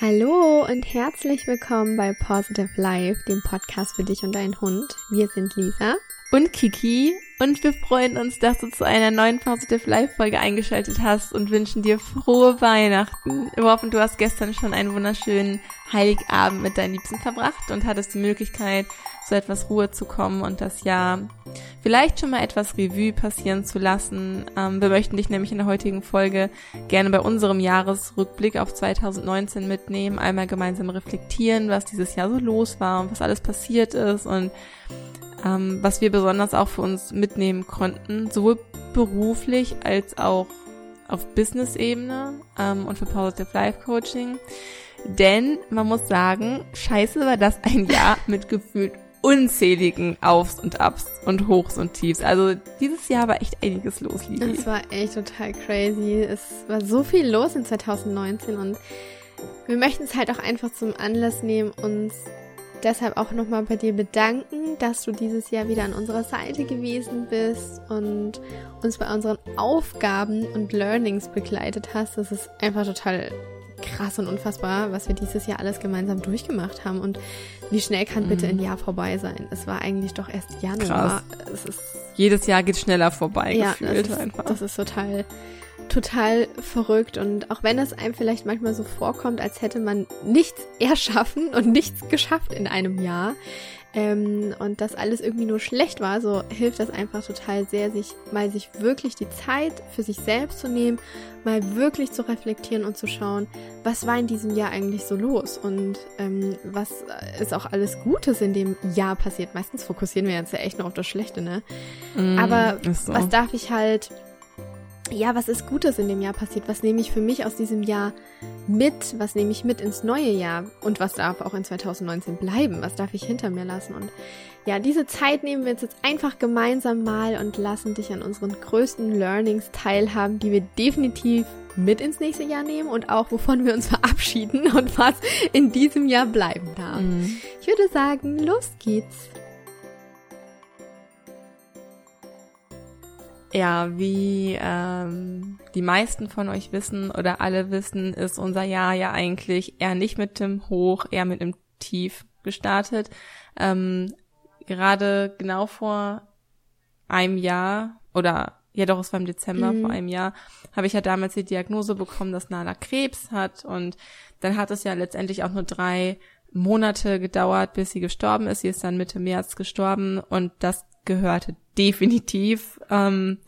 Hallo und herzlich willkommen bei Positive Life, dem Podcast für dich und deinen Hund. Wir sind Lisa und Kiki und wir freuen uns, dass du zu einer neuen Positive Life Folge eingeschaltet hast und wünschen dir frohe Weihnachten. Wir hoffen, du hast gestern schon einen wunderschönen Heiligabend mit deinen Liebsten verbracht und hattest die Möglichkeit, zu etwas Ruhe zu kommen und das Jahr vielleicht schon mal etwas Revue passieren zu lassen. Ähm, wir möchten dich nämlich in der heutigen Folge gerne bei unserem Jahresrückblick auf 2019 mitnehmen, einmal gemeinsam reflektieren, was dieses Jahr so los war und was alles passiert ist und ähm, was wir besonders auch für uns mitnehmen konnten, sowohl beruflich als auch auf Business-Ebene ähm, und für Positive Life Coaching. Denn man muss sagen, scheiße war das ein Jahr mit gefühlt unzähligen Aufs und Abs und Hochs und Tiefs. Also dieses Jahr war echt einiges los, Lili. Es war echt total crazy. Es war so viel los in 2019 und wir möchten es halt auch einfach zum Anlass nehmen, uns deshalb auch nochmal bei dir bedanken, dass du dieses Jahr wieder an unserer Seite gewesen bist und uns bei unseren Aufgaben und Learnings begleitet hast. Das ist einfach total krass und unfassbar, was wir dieses Jahr alles gemeinsam durchgemacht haben und wie schnell kann bitte ein mhm. Jahr vorbei sein? Es war eigentlich doch erst Januar. Es ist jedes Jahr geht schneller vorbei ja, gefühlt das ist, einfach. Das ist total total verrückt und auch wenn es einem vielleicht manchmal so vorkommt, als hätte man nichts erschaffen und nichts geschafft in einem Jahr, ähm, und das alles irgendwie nur schlecht war, so hilft das einfach total sehr, sich mal sich wirklich die Zeit für sich selbst zu nehmen, mal wirklich zu reflektieren und zu schauen, was war in diesem Jahr eigentlich so los und ähm, was ist auch alles Gutes in dem Jahr passiert. Meistens fokussieren wir uns ja echt nur auf das Schlechte, ne? Mm, Aber so. was darf ich halt ja, was ist Gutes in dem Jahr passiert? Was nehme ich für mich aus diesem Jahr mit? Was nehme ich mit ins neue Jahr? Und was darf auch in 2019 bleiben? Was darf ich hinter mir lassen? Und ja, diese Zeit nehmen wir uns jetzt einfach gemeinsam mal und lassen dich an unseren größten Learnings teilhaben, die wir definitiv mit ins nächste Jahr nehmen und auch wovon wir uns verabschieden und was in diesem Jahr bleiben darf. Mhm. Ich würde sagen, los geht's. Ja, wie ähm, die meisten von euch wissen oder alle wissen, ist unser Jahr ja eigentlich eher nicht mit dem Hoch, eher mit dem Tief gestartet. Ähm, gerade genau vor einem Jahr oder ja doch, es war im Dezember mhm. vor einem Jahr, habe ich ja damals die Diagnose bekommen, dass Nala Krebs hat und dann hat es ja letztendlich auch nur drei Monate gedauert, bis sie gestorben ist. Sie ist dann Mitte März gestorben und das gehörte definitiv ähm,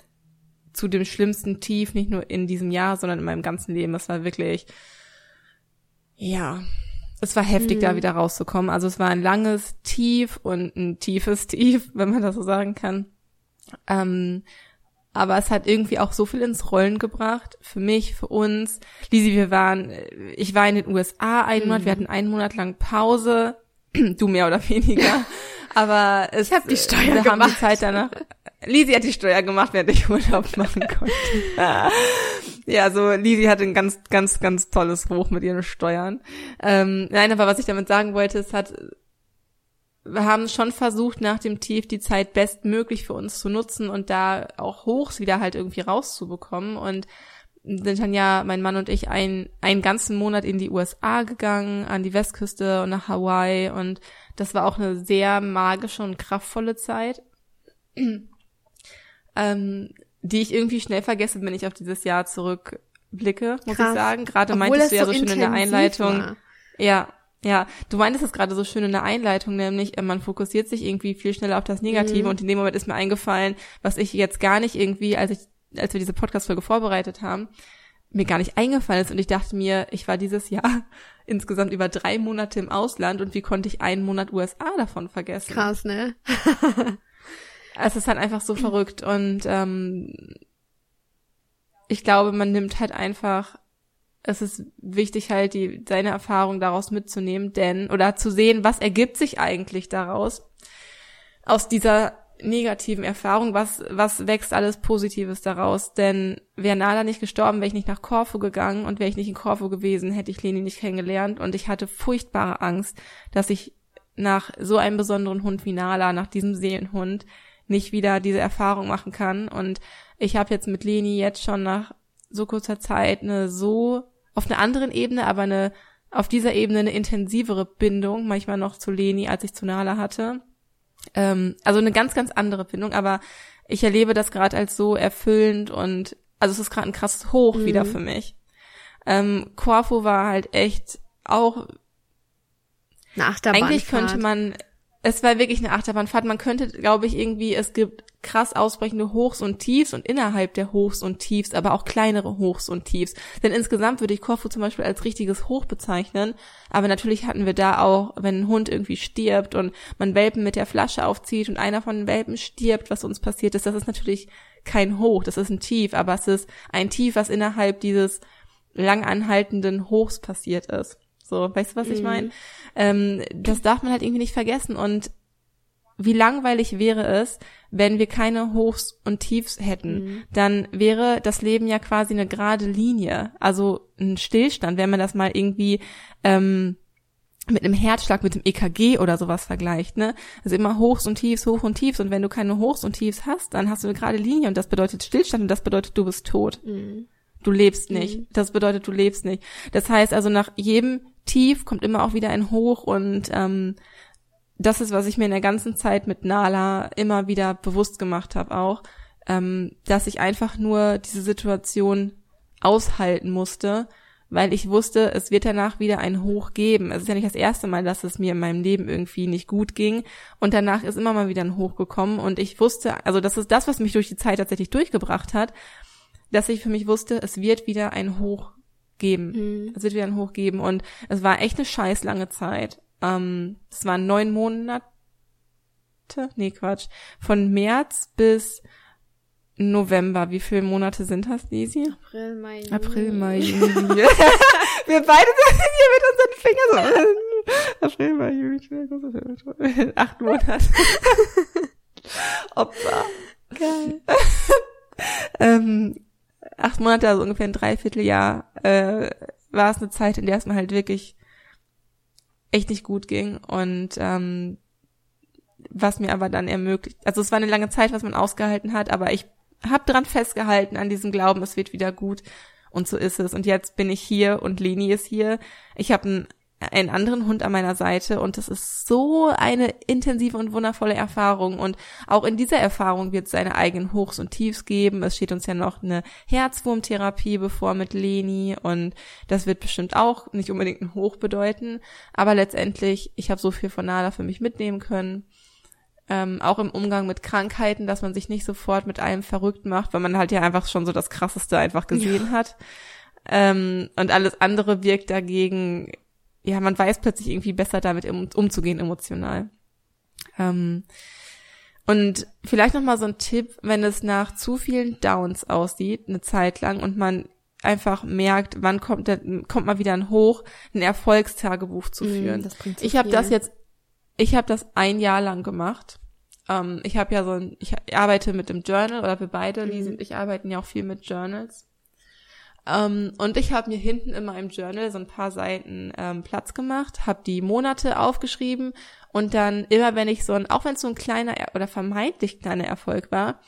zu dem schlimmsten Tief, nicht nur in diesem Jahr, sondern in meinem ganzen Leben. Es war wirklich, ja, es war heftig, mhm. da wieder rauszukommen. Also es war ein langes Tief und ein tiefes Tief, wenn man das so sagen kann. Ähm, aber es hat irgendwie auch so viel ins Rollen gebracht. Für mich, für uns. Lisi, wir waren, ich war in den USA einen mhm. Monat, wir hatten einen Monat lang Pause. du mehr oder weniger. Aber es, ich habe die Steuer wir gemacht. haben die Zeit danach. Lisi hat die Steuer gemacht, während ich Urlaub machen konnte. ja, so Lisi hatte ein ganz, ganz, ganz tolles Hoch mit ihren Steuern. Ähm, nein, aber was ich damit sagen wollte, es hat, wir haben schon versucht, nach dem Tief die Zeit bestmöglich für uns zu nutzen und da auch Hochs wieder halt irgendwie rauszubekommen und sind dann ja mein Mann und ich ein, einen ganzen Monat in die USA gegangen, an die Westküste und nach Hawaii und das war auch eine sehr magische und kraftvolle Zeit, ähm, die ich irgendwie schnell vergesse, wenn ich auf dieses Jahr zurückblicke, muss Krass. ich sagen. Gerade Obwohl meintest du ja so, schön in der Einleitung. War. Ja, ja, du meintest es gerade so schön in der Einleitung, nämlich äh, man fokussiert sich irgendwie viel schneller auf das Negative mhm. und in dem Moment ist mir eingefallen, was ich jetzt gar nicht irgendwie, als ich, als wir diese Podcast-Folge vorbereitet haben, mir gar nicht eingefallen ist und ich dachte mir, ich war dieses Jahr insgesamt über drei Monate im Ausland und wie konnte ich einen Monat USA davon vergessen? Krass, ne? es ist halt einfach so verrückt und ähm, ich glaube, man nimmt halt einfach, es ist wichtig halt die seine Erfahrung daraus mitzunehmen, denn oder zu sehen, was ergibt sich eigentlich daraus aus dieser negativen Erfahrung, was, was wächst alles Positives daraus? Denn wäre Nala nicht gestorben, wäre ich nicht nach Korfu gegangen und wäre ich nicht in Korfu gewesen, hätte ich Leni nicht kennengelernt und ich hatte furchtbare Angst, dass ich nach so einem besonderen Hund wie Nala, nach diesem Seelenhund, nicht wieder diese Erfahrung machen kann. Und ich habe jetzt mit Leni jetzt schon nach so kurzer Zeit eine so, auf einer anderen Ebene, aber eine auf dieser Ebene eine intensivere Bindung, manchmal noch zu Leni, als ich zu Nala hatte. Ähm, also eine ganz, ganz andere Bindung, aber ich erlebe das gerade als so erfüllend und also es ist gerade ein krasses Hoch mhm. wieder für mich. Ähm, Corfu war halt echt auch eine Achterbahnfahrt. Eigentlich könnte man es war wirklich eine Achterbahnfahrt. Man könnte, glaube ich, irgendwie, es gibt krass ausbrechende Hochs und Tiefs und innerhalb der Hochs und Tiefs, aber auch kleinere Hochs und Tiefs. Denn insgesamt würde ich Korfu zum Beispiel als richtiges Hoch bezeichnen. Aber natürlich hatten wir da auch, wenn ein Hund irgendwie stirbt und man Welpen mit der Flasche aufzieht und einer von den Welpen stirbt, was uns passiert ist, das ist natürlich kein Hoch, das ist ein Tief, aber es ist ein Tief, was innerhalb dieses langanhaltenden Hochs passiert ist. So, weißt du, was ich mhm. meine? Ähm, das darf man halt irgendwie nicht vergessen. Und wie langweilig wäre es, wenn wir keine Hochs und Tiefs hätten, mhm. dann wäre das Leben ja quasi eine gerade Linie, also ein Stillstand, wenn man das mal irgendwie ähm, mit einem Herzschlag, mit dem EKG oder sowas vergleicht, ne? Also immer Hochs und Tiefs, Hoch und Tiefs. Und wenn du keine Hochs und Tiefs hast, dann hast du eine gerade Linie und das bedeutet Stillstand und das bedeutet, du bist tot. Mhm. Du lebst nicht. Mhm. Das bedeutet, du lebst nicht. Das heißt also, nach jedem Tief kommt immer auch wieder ein Hoch und ähm, das ist, was ich mir in der ganzen Zeit mit Nala immer wieder bewusst gemacht habe auch, ähm, dass ich einfach nur diese Situation aushalten musste, weil ich wusste, es wird danach wieder ein Hoch geben. Es ist ja nicht das erste Mal, dass es mir in meinem Leben irgendwie nicht gut ging und danach ist immer mal wieder ein Hoch gekommen und ich wusste, also das ist das, was mich durch die Zeit tatsächlich durchgebracht hat, dass ich für mich wusste, es wird wieder ein Hoch geben. Mhm. Es wird wieder ein Hoch geben und es war echt eine scheiß lange Zeit. Ähm, es waren neun Monate, nee Quatsch, von März bis November. Wie viele Monate sind das, Lisi? April, Mai, Juni. April, Mai, Juni. Wir beide sind hier mit unseren Fingern so. April, Mai, Juni, acht Monate. Opfer. Geil. ähm, acht Monate, also ungefähr ein Dreivierteljahr, äh, war es eine Zeit, in der es mir halt wirklich echt nicht gut ging und ähm, was mir aber dann ermöglicht, also es war eine lange Zeit, was man ausgehalten hat, aber ich habe dran festgehalten an diesem Glauben, es wird wieder gut und so ist es und jetzt bin ich hier und Leni ist hier. Ich habe ein einen anderen Hund an meiner Seite und das ist so eine intensive und wundervolle Erfahrung und auch in dieser Erfahrung wird es seine eigenen Hochs und Tiefs geben. Es steht uns ja noch eine Herzwurmtherapie bevor mit Leni und das wird bestimmt auch nicht unbedingt ein Hoch bedeuten, aber letztendlich, ich habe so viel von Nala für mich mitnehmen können. Ähm, auch im Umgang mit Krankheiten, dass man sich nicht sofort mit allem verrückt macht, weil man halt ja einfach schon so das Krasseste einfach gesehen ja. hat. Ähm, und alles andere wirkt dagegen ja, man weiß plötzlich irgendwie besser damit um, umzugehen emotional. Ähm, und vielleicht noch mal so ein Tipp, wenn es nach zu vielen Downs aussieht, eine Zeit lang und man einfach merkt, wann kommt der, kommt mal wieder ein Hoch, ein Erfolgstagebuch zu mm, führen. Mm, ich habe das jetzt, ich habe das ein Jahr lang gemacht. Ähm, ich habe ja so ein, ich arbeite mit dem Journal oder wir beide, mm. und ich arbeiten ja auch viel mit Journals. Ähm, und ich habe mir hinten in meinem Journal so ein paar Seiten ähm, Platz gemacht, habe die Monate aufgeschrieben und dann immer, wenn ich so ein, auch wenn es so ein kleiner oder vermeintlich kleiner Erfolg war,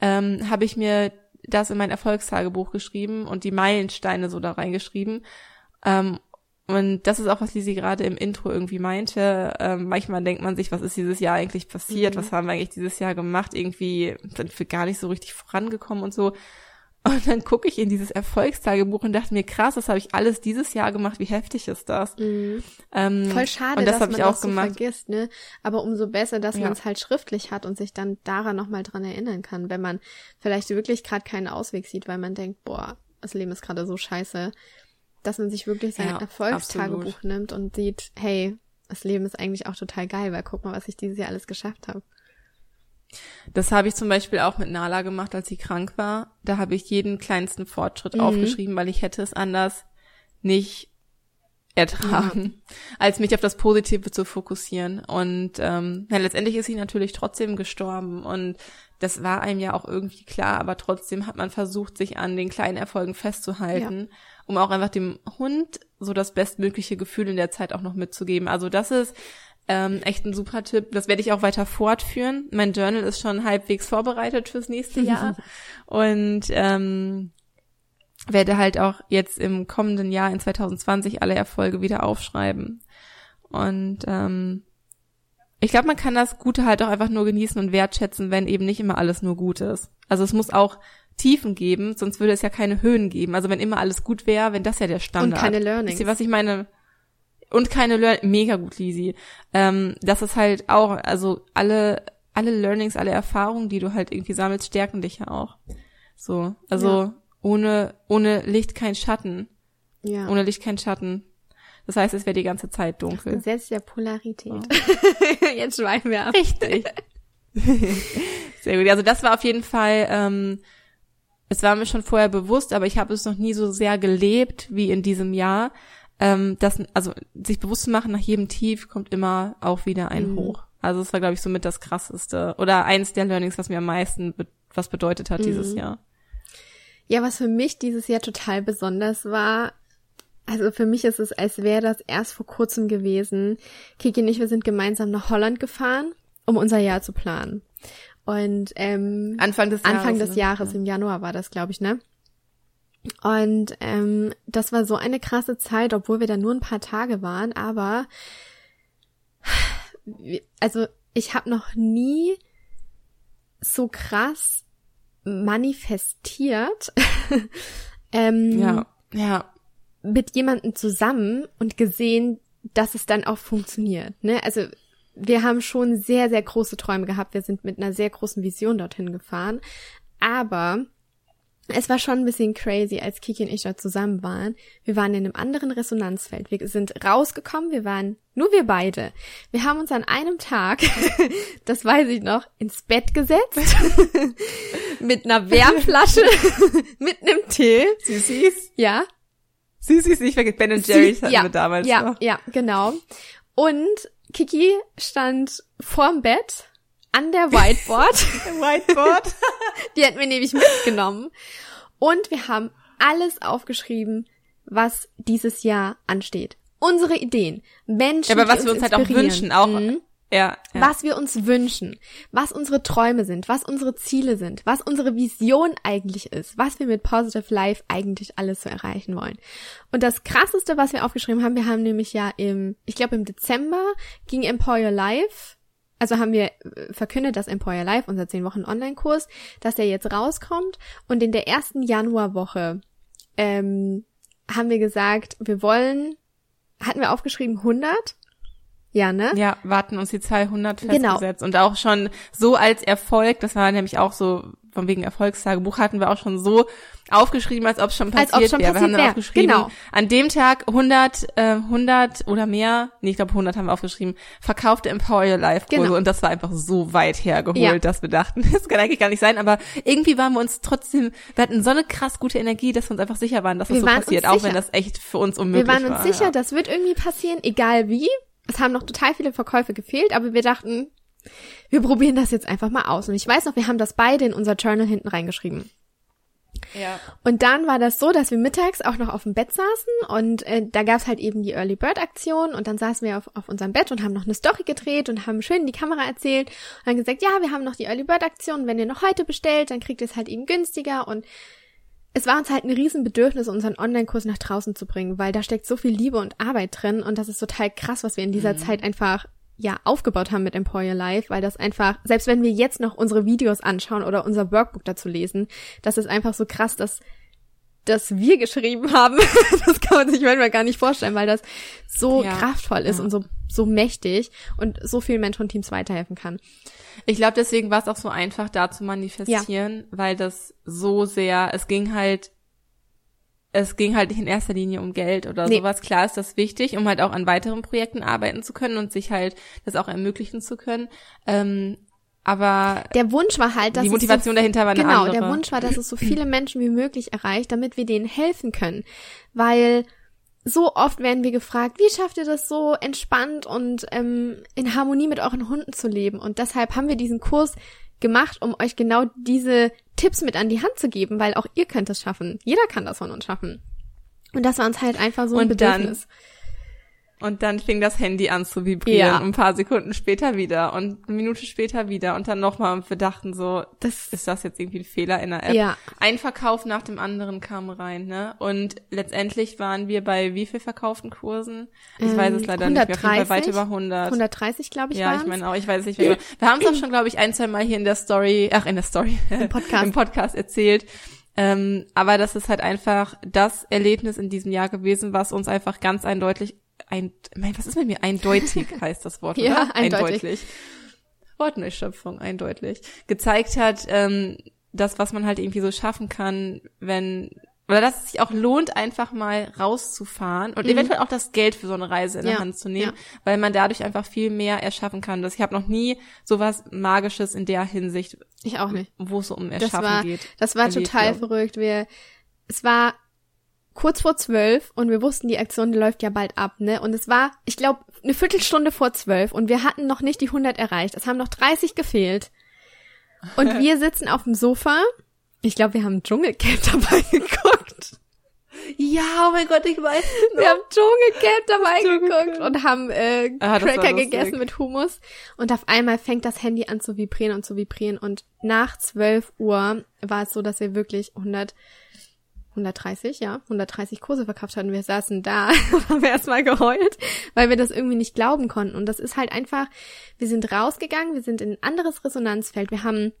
ähm, habe ich mir das in mein Erfolgstagebuch geschrieben und die Meilensteine so da reingeschrieben. Ähm, und das ist auch, was Lisi gerade im Intro irgendwie meinte. Ähm, manchmal denkt man sich, was ist dieses Jahr eigentlich passiert? Mhm. Was haben wir eigentlich dieses Jahr gemacht? Irgendwie sind wir gar nicht so richtig vorangekommen und so. Und dann gucke ich in dieses Erfolgstagebuch und dachte mir, krass, das habe ich alles dieses Jahr gemacht, wie heftig ist das? Mhm. Ähm, Voll schade, das dass man das so vergisst, ne? Aber umso besser, dass ja. man es halt schriftlich hat und sich dann daran nochmal dran erinnern kann, wenn man vielleicht wirklich gerade keinen Ausweg sieht, weil man denkt, boah, das Leben ist gerade so scheiße, dass man sich wirklich sein ja, Erfolgstagebuch absolut. nimmt und sieht, hey, das Leben ist eigentlich auch total geil, weil guck mal, was ich dieses Jahr alles geschafft habe. Das habe ich zum Beispiel auch mit Nala gemacht, als sie krank war. Da habe ich jeden kleinsten Fortschritt mhm. aufgeschrieben, weil ich hätte es anders nicht ertragen, ja. als mich auf das Positive zu fokussieren. Und ähm, ja, letztendlich ist sie natürlich trotzdem gestorben und das war einem ja auch irgendwie klar, aber trotzdem hat man versucht, sich an den kleinen Erfolgen festzuhalten, ja. um auch einfach dem Hund so das bestmögliche Gefühl in der Zeit auch noch mitzugeben. Also das ist ähm, echt ein super Tipp. Das werde ich auch weiter fortführen. Mein Journal ist schon halbwegs vorbereitet fürs nächste Jahr. Und ähm, werde halt auch jetzt im kommenden Jahr in 2020 alle Erfolge wieder aufschreiben. Und ähm, ich glaube, man kann das Gute halt auch einfach nur genießen und wertschätzen, wenn eben nicht immer alles nur gut ist. Also es muss auch Tiefen geben, sonst würde es ja keine Höhen geben. Also wenn immer alles gut wäre, wenn das ja der Standard. Und keine Learnings. Wisst ihr, was ich meine? Und keine Learnings. Mega gut, Lisi. Ähm, das ist halt auch, also alle, alle Learnings, alle Erfahrungen, die du halt irgendwie sammelst, stärken dich ja auch. So, also ja. ohne, ohne Licht kein Schatten. Ja. Ohne Licht kein Schatten. Das heißt, es wäre die ganze Zeit dunkel. Das Gesetz der Polarität. Oh. Jetzt schweifen wir ab. Richtig. Sehr gut. Also das war auf jeden Fall, ähm, es war mir schon vorher bewusst, aber ich habe es noch nie so sehr gelebt wie in diesem Jahr. Ähm, das, also sich bewusst zu machen, nach jedem Tief kommt immer auch wieder ein mhm. Hoch. Also es war, glaube ich, somit das krasseste oder eins der Learnings, was mir am meisten be was bedeutet hat mhm. dieses Jahr. Ja, was für mich dieses Jahr total besonders war, also für mich ist es, als wäre das erst vor kurzem gewesen. Kiki und ich, wir sind gemeinsam nach Holland gefahren, um unser Jahr zu planen. Und ähm, Anfang des Jahres, Anfang des Jahres, im Januar war das, glaube ich, ne? Und ähm, das war so eine krasse Zeit, obwohl wir da nur ein paar Tage waren, aber also ich habe noch nie so krass manifestiert. ähm, ja, ja. Mit jemandem zusammen und gesehen, dass es dann auch funktioniert. Ne? Also wir haben schon sehr, sehr große Träume gehabt. Wir sind mit einer sehr großen Vision dorthin gefahren. Aber es war schon ein bisschen crazy, als Kiki und ich da zusammen waren. Wir waren in einem anderen Resonanzfeld. Wir sind rausgekommen, wir waren nur wir beide. Wir haben uns an einem Tag, das weiß ich noch, ins Bett gesetzt. mit einer Wärmflasche, mit einem Tee. Süßis. Ja. Süßis, ich vergesse Ben Jerry's hatten ja, wir damals Ja, noch. ja, genau. Und Kiki stand vorm Bett an der Whiteboard. Whiteboard. Die hätten wir nämlich mitgenommen. Und wir haben alles aufgeschrieben, was dieses Jahr ansteht. Unsere Ideen, Menschen, ja, aber was wir uns halt auch wünschen, auch mhm. Ja, ja. Was wir uns wünschen, was unsere Träume sind, was unsere Ziele sind, was unsere Vision eigentlich ist, was wir mit Positive Life eigentlich alles so erreichen wollen. Und das krasseste, was wir aufgeschrieben haben, wir haben nämlich ja im, ich glaube im Dezember ging Empower Life also haben wir äh, verkündet, dass Empower Life, unser 10 Wochen Online-Kurs, dass der jetzt rauskommt. Und in der ersten Januarwoche ähm, haben wir gesagt, wir wollen, hatten wir aufgeschrieben 100 ja, ne? Ja, warten uns die Zahl 100 genau. festgesetzt. Genau. Und auch schon so als Erfolg, das war nämlich auch so, von wegen Erfolgstagebuch hatten wir auch schon so aufgeschrieben, als ob es schon passiert als schon wäre. Wir haben dann wär. aufgeschrieben, genau. an dem Tag 100, äh, 100 oder mehr, nee, ich glaube 100 haben wir aufgeschrieben, verkaufte Empower Your Life Kurse. Genau. Und das war einfach so weit hergeholt, ja. dass wir dachten, das kann eigentlich gar nicht sein. Aber irgendwie waren wir uns trotzdem, wir hatten so eine krass gute Energie, dass wir uns einfach sicher waren, dass das wir so passiert, auch wenn das echt für uns unmöglich war. Wir waren uns war, sicher, ja. das wird irgendwie passieren, egal wie. Es haben noch total viele Verkäufe gefehlt, aber wir dachten, wir probieren das jetzt einfach mal aus. Und ich weiß noch, wir haben das beide in unser Journal hinten reingeschrieben. Ja. Und dann war das so, dass wir mittags auch noch auf dem Bett saßen und äh, da gab's halt eben die Early Bird Aktion und dann saßen wir auf, auf unserem Bett und haben noch eine Story gedreht und haben schön in die Kamera erzählt und dann gesagt, ja, wir haben noch die Early Bird Aktion, wenn ihr noch heute bestellt, dann kriegt ihr es halt eben günstiger und es war uns halt ein Riesenbedürfnis, unseren Online-Kurs nach draußen zu bringen, weil da steckt so viel Liebe und Arbeit drin und das ist total krass, was wir in dieser mhm. Zeit einfach ja aufgebaut haben mit Empower Life, weil das einfach, selbst wenn wir jetzt noch unsere Videos anschauen oder unser Workbook dazu lesen, das ist einfach so krass, dass dass wir geschrieben haben, das kann man sich manchmal gar nicht vorstellen, weil das so ja, kraftvoll ist ja. und so, so mächtig und so vielen Menschen und Teams weiterhelfen kann. Ich glaube, deswegen war es auch so einfach, da zu manifestieren, ja. weil das so sehr, es ging halt, es ging halt nicht in erster Linie um Geld oder nee. sowas. Klar ist das wichtig, um halt auch an weiteren Projekten arbeiten zu können und sich halt das auch ermöglichen zu können. Ähm, aber der Wunsch war halt, dass die Motivation so, dahinter war eine genau, andere. der Wunsch war, dass es so viele Menschen wie möglich erreicht, damit wir denen helfen können, weil so oft werden wir gefragt, wie schafft ihr das so entspannt und ähm, in Harmonie mit euren Hunden zu leben? Und deshalb haben wir diesen Kurs gemacht, um euch genau diese Tipps mit an die Hand zu geben, weil auch ihr könnt das schaffen. Jeder kann das von uns schaffen. Und das war uns halt einfach so ein und Bedürfnis. Und dann fing das Handy an zu vibrieren. Ja. Und ein paar Sekunden später wieder und eine Minute später wieder und dann nochmal und wir dachten so, Das ist das jetzt irgendwie ein Fehler in der App? ja, Ein Verkauf nach dem anderen kam rein, ne? Und letztendlich waren wir bei wie viel verkauften Kursen? Ich Ähm, weiß es leider nicht mehr. Auf jeden Fall 130? weit über 100. 130 glaube ich ja, waren's. ich meine auch, ich weiß es nicht mehr. Wir haben es auch schon, glaube ich, ein, zwei Mal hier in der Story, ach, in der Story, Im Podcast. im Podcast erzählt. Ähm, aber das ist halt einfach das Erlebnis in diesem Jahr gewesen, was uns einfach ganz eindeutig, ein, mein, was ist mit mir? Eindeutig heißt das Wort, Ja, oder? eindeutig. Wortneuschöpfung, eindeutig. Gezeigt hat, ähm, das, was man halt irgendwie so schaffen kann, wenn, oder dass es sich auch lohnt, einfach mal rauszufahren und Mhm. eventuell auch das Geld für so eine Reise in Ja, der Hand zu nehmen, ja. weil man dadurch einfach viel mehr erschaffen kann. Das, ich habe noch nie sowas Magisches in der Hinsicht, Ich auch nicht. wo es so um Das Erschaffen war, geht. das war total verrückt. Wir, es war kurz vor zwölf und wir wussten, die Aktion läuft ja bald ab, ne? Und es war, ich glaube, eine Viertelstunde vor zwölf und wir hatten noch nicht die 100 erreicht. Es haben noch 30 gefehlt. Und wir sitzen auf dem Sofa. Ich glaube, wir haben Dschungelcamp dabei geguckt. Ja, oh mein Gott, ich weiß. Wir haben Dschungelcamp dabei Dschungelcamp. geguckt und haben äh, Ah, Cracker gegessen mit Hummus. Und auf einmal fängt das Handy an zu vibrieren und zu vibrieren. Und nach 12 Uhr war es so, dass wir wirklich 100, 130, ja, 130 Kurse verkauft hatten. Wir saßen da haben erstmal geheult, weil wir das irgendwie nicht glauben konnten. Und das ist halt einfach, wir sind rausgegangen, wir sind in ein anderes Resonanzfeld. Wir haben